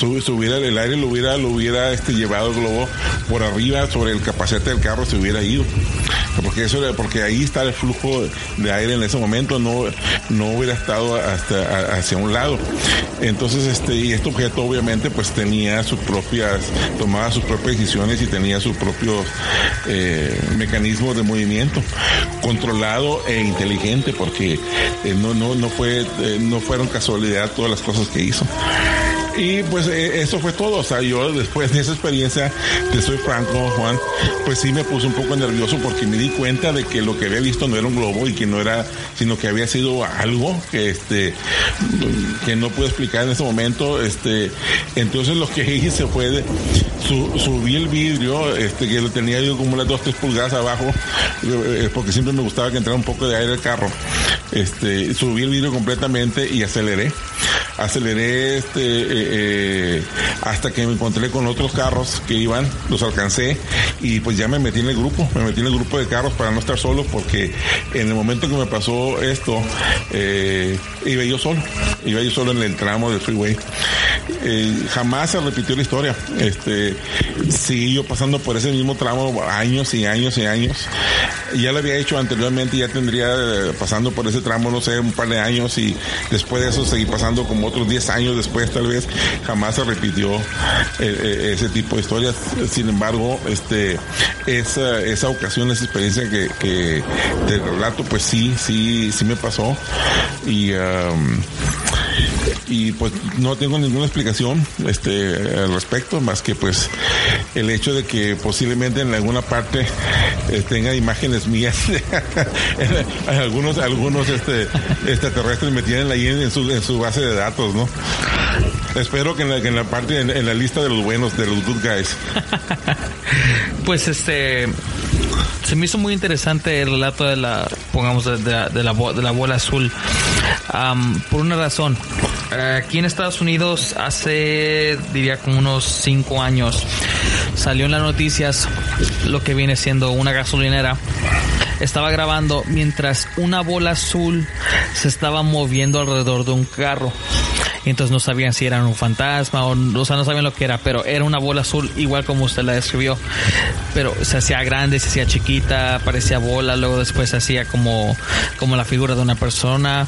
[SPEAKER 6] El aire lo hubiera, lo hubiera este, llevado el globo por arriba sobre el capacete del carro se hubiera ido. Porque eso porque ahí está el flujo de aire en ese momento no no hubiera estado hasta hacia un lado. Entonces este y este objeto obviamente pues tenía sus propias tomaba sus propias decisiones y tenía sus propios eh, mecanismos de movimiento controlado e inteligente porque eh, no no no fue eh, no fueron casualidad todas las cosas que hizo y pues eh, eso fue todo. O sea, yo después de esa experiencia, te soy franco, Juan, pues sí me puse un poco nervioso porque me di cuenta de que lo que había visto no era un globo y que no era, sino que había sido algo que este, que no puedo explicar en ese momento. Este, entonces lo que hice fue de, su, subí el vidrio, este, que lo tenía como unas dos, tres pulgadas abajo, eh, porque siempre me gustaba que entrara un poco de aire al carro. Este, subí el vidrio completamente y aceleré aceleré este eh, eh, hasta que me encontré con otros carros que iban, los alcancé y pues ya me metí en el grupo, me metí en el grupo de carros para no estar solo porque en el momento que me pasó esto eh, iba yo solo, iba yo solo en el tramo del freeway jamás se repitió la historia. Este, seguí yo pasando por ese mismo tramo años y años y años. Ya lo había hecho anteriormente, ya tendría pasando por ese tramo, no sé, un par de años y después de eso seguí pasando como otros 10 años después tal vez. Jamás se repitió eh, eh, ese tipo de historias. Sin embargo, este, esa, esa ocasión, esa experiencia que, que te relato, pues sí, sí, sí me pasó. Y, um, y pues no tengo ninguna explicación este al respecto más que pues el hecho de que posiblemente en alguna parte eh, tenga imágenes mías. Algunos algunos este extraterrestres me ahí en, su, en su base de datos no espero que en la, que en la parte en, en la lista de los buenos de los good guys.
[SPEAKER 3] Pues este se me hizo muy interesante el relato de la pongamos de, de de la, de la bola azul. Am, por una razón. Aquí en Estados Unidos hace diría como unos cinco años salió en las noticias lo que viene siendo una gasolinera. Estaba grabando mientras una bola azul se estaba moviendo alrededor de un carro entonces no sabían si era un fantasma o, o sea, no sabían lo que era, pero era una bola azul igual como usted la describió. Pero se hacía grande, se hacía chiquita, parecía bola, luego después se hacía como, como la figura de una persona,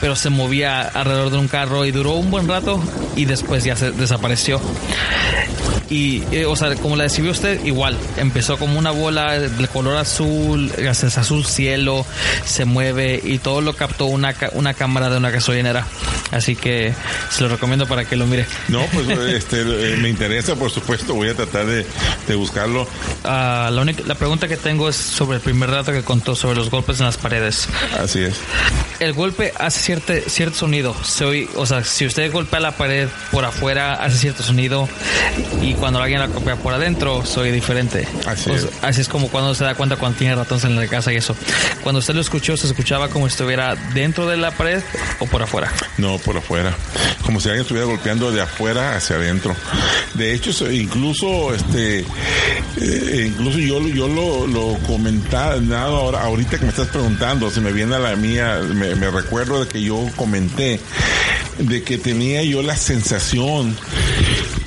[SPEAKER 3] pero se movía alrededor de un carro y duró un buen rato y después ya se desapareció. Y, eh, o sea, como la describió usted, igual, empezó como una bola de color azul, es azul cielo, se mueve y todo lo captó una, una cámara de una gasolinera. Así que se lo recomiendo para que lo mire.
[SPEAKER 6] no pues este eh, me interesa por supuesto voy a tratar de, de buscarlo
[SPEAKER 3] Ah, la, única, la pregunta que tengo es sobre el primer dato que contó sobre los golpes en las paredes.
[SPEAKER 6] así es
[SPEAKER 3] El golpe hace cierto, cierto sonido. Se oye- o sea, si usted golpea la pared por afuera, hace cierto sonido. Y cuando alguien la golpea por adentro, se oye diferente.
[SPEAKER 6] Así es.
[SPEAKER 3] así es como cuando se da cuenta cuando tiene ratones en la casa y eso. Cuando usted lo escuchó, se escuchaba como si estuviera dentro de la pared o por afuera.
[SPEAKER 6] No, por afuera. Como si alguien estuviera golpeando de afuera hacia adentro. De hecho, so- incluso, este, eh, incluso yo, yo lo, lo comentaba, nada, ahora, ahorita que me estás preguntando, se me viene a la mía, me recuerdo de que yo comenté de que tenía yo la sensación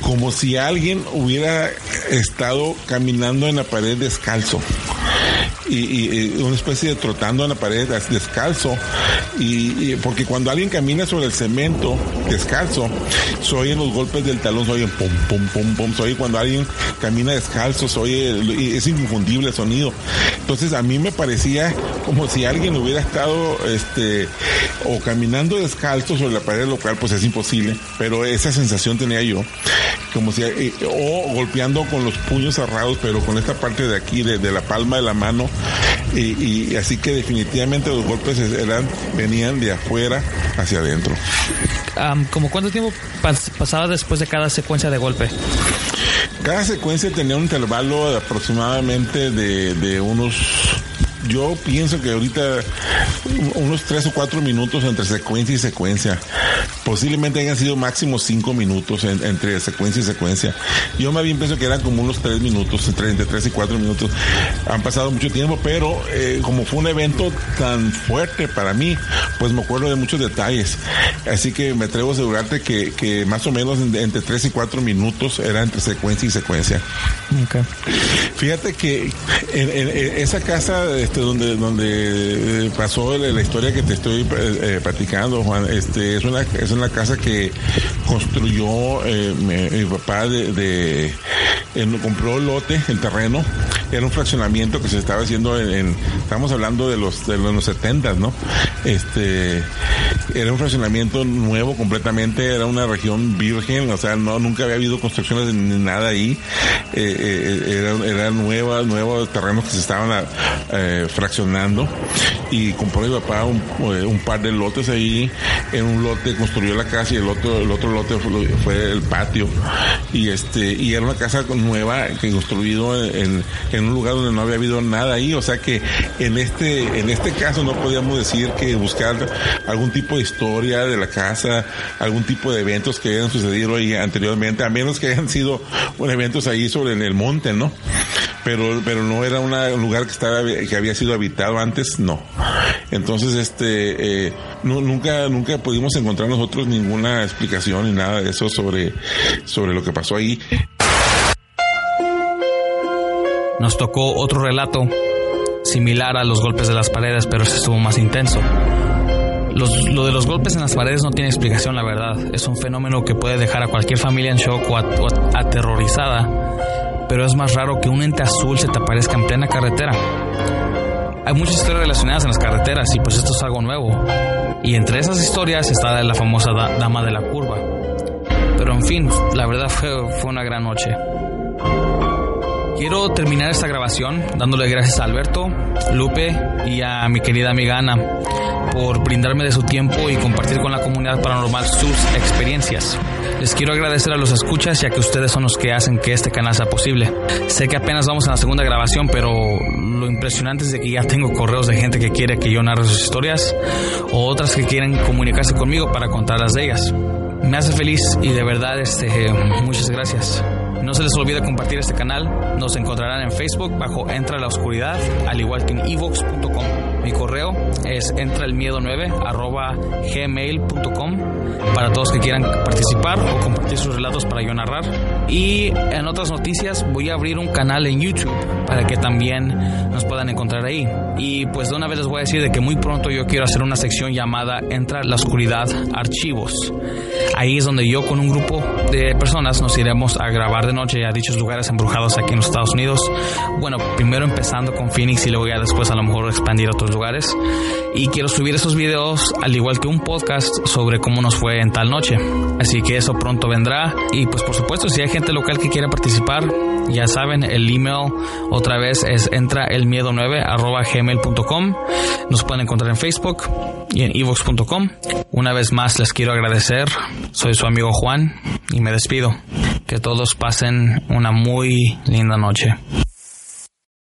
[SPEAKER 6] como si alguien hubiera estado caminando en la pared descalzo y, una especie de trotando en la pared descalzo. Y, porque cuando alguien camina sobre el cemento descalzo se oyen los golpes del talón se oyen pum pum pum pum se oye cuando alguien camina descalzo se oye es inconfundible el sonido. Entonces a mí me parecía como si alguien hubiera estado este o caminando descalzo sobre la pared lo cual pues es imposible pero esa sensación tenía yo como si eh, o golpeando con los puños cerrados pero con esta parte de aquí de la palma de la mano y, y así que definitivamente los golpes eran venían de afuera hacia adentro
[SPEAKER 3] Am, ¿Como cuánto tiempo pas- pasaba después de cada secuencia de golpe?
[SPEAKER 6] cada secuencia tenía un intervalo de aproximadamente de, de unos yo pienso que ahorita unos tres o cuatro minutos entre secuencia y secuencia. Posiblemente hayan sido máximo cinco minutos en- entre secuencia y secuencia. Yo más bien pienso que eran como unos tres minutos, entre, entre tres y cuatro minutos. Han pasado mucho tiempo, pero eh, como fue un evento tan fuerte para mí, pues me acuerdo de muchos detalles. Así que me atrevo a asegurarte que, que más o menos en- entre tres y cuatro minutos era entre secuencia y secuencia.
[SPEAKER 3] Okay.
[SPEAKER 6] Fíjate que en, en- en esa casa este, donde donde eh, pasó la, historia que te estoy eh, eh, platicando, Juan, este es una es una casa que construyó eh, mi, mi papá de, de él compró el lote, el terreno, era un fraccionamiento que se estaba haciendo en, en- estamos hablando de los de los 70, ¿no? Este era un fraccionamiento nuevo completamente, era una región virgen, o sea, no nunca había habido construcciones ni nada ahí, eh, eh, era nuevas, nuevos terrenos que se estaban ah, eh, fraccionando. Y compró mi papá un, eh, un par de lotes ahí, en un lote construyó la casa y el otro, el otro lote fue, el patio. Y este y era una casa nueva que construido en, en un lugar donde no había habido nada ahí, o sea que en este en este caso no podíamos decir que buscar algún tipo de historia de la casa, algún tipo de eventos que hayan sucedido ahí anteriormente, a menos que hayan sido bueno, eventos ahí sobre en el monte, ¿no? pero, pero no era una- un lugar que estaba, que había sido habitado antes, no. Entonces, este, eh, nu- nunca, nunca pudimos encontrar nosotros ninguna explicación ni nada de eso sobre, sobre lo que pasó ahí.
[SPEAKER 3] Nos tocó otro relato similar a los golpes de las paredes, pero este estuvo más intenso. Los- lo de los golpes en las paredes no tiene explicación, la verdad. Es un fenómeno que puede dejar a cualquier familia en shock o, at- o at- aterrorizada, pero es más raro que un ente azul se te aparezca en plena carretera. Hay muchas historias relacionadas en las carreteras y pues esto es algo nuevo. Y entre esas historias está la famosa da- dama de la curva. Pero en fin, la verdad fue, fue una gran noche. Quiero terminar esta grabación dándole gracias a Alberto, Lupe y a mi querida amiga Ana por brindarme de su tiempo y compartir con la comunidad paranormal sus experiencias. Les quiero agradecer a los escuchas ya que ustedes son los que hacen que este canal sea posible. Sé que apenas vamos a la segunda grabación, pero lo impresionante es de que ya tengo correos de gente que quiere que yo narre sus historias o otras que quieren comunicarse conmigo para contarlas de ellas. Me hace feliz y de verdad este, muchas gracias. No se les olvide compartir este canal. Nos encontrarán en Facebook bajo Entra la Oscuridad, al igual que en evox.com. Mi correo es entraelmiedo9 arroba gmail.com para todos que quieran participar o compartir sus relatos para yo narrar. Y en otras noticias voy a abrir un canal en YouTube para que también nos puedan encontrar ahí. Y pues de una vez les voy a decir de que muy pronto yo quiero hacer una sección llamada Entra la Oscuridad Archivos. Ahí es donde yo con un grupo de personas nos iremos a grabar de noche a dichos lugares embrujados aquí en los Estados Unidos. Bueno, primero empezando con Phoenix y luego ya después a lo mejor expandir otros lugares. Y quiero subir esos videos al igual que un podcast sobre cómo nos fue en tal noche. Así que eso pronto vendrá. Y pues por supuesto, si hay gente local que quiera participar, ya saben, el email otra vez es entraelmiedo9 arroba gmail.com. Nos pueden encontrar en Facebook y en evox.com. Una vez más les quiero agradecer. Soy su amigo Juan y me despido. Que todos pasen una muy linda noche.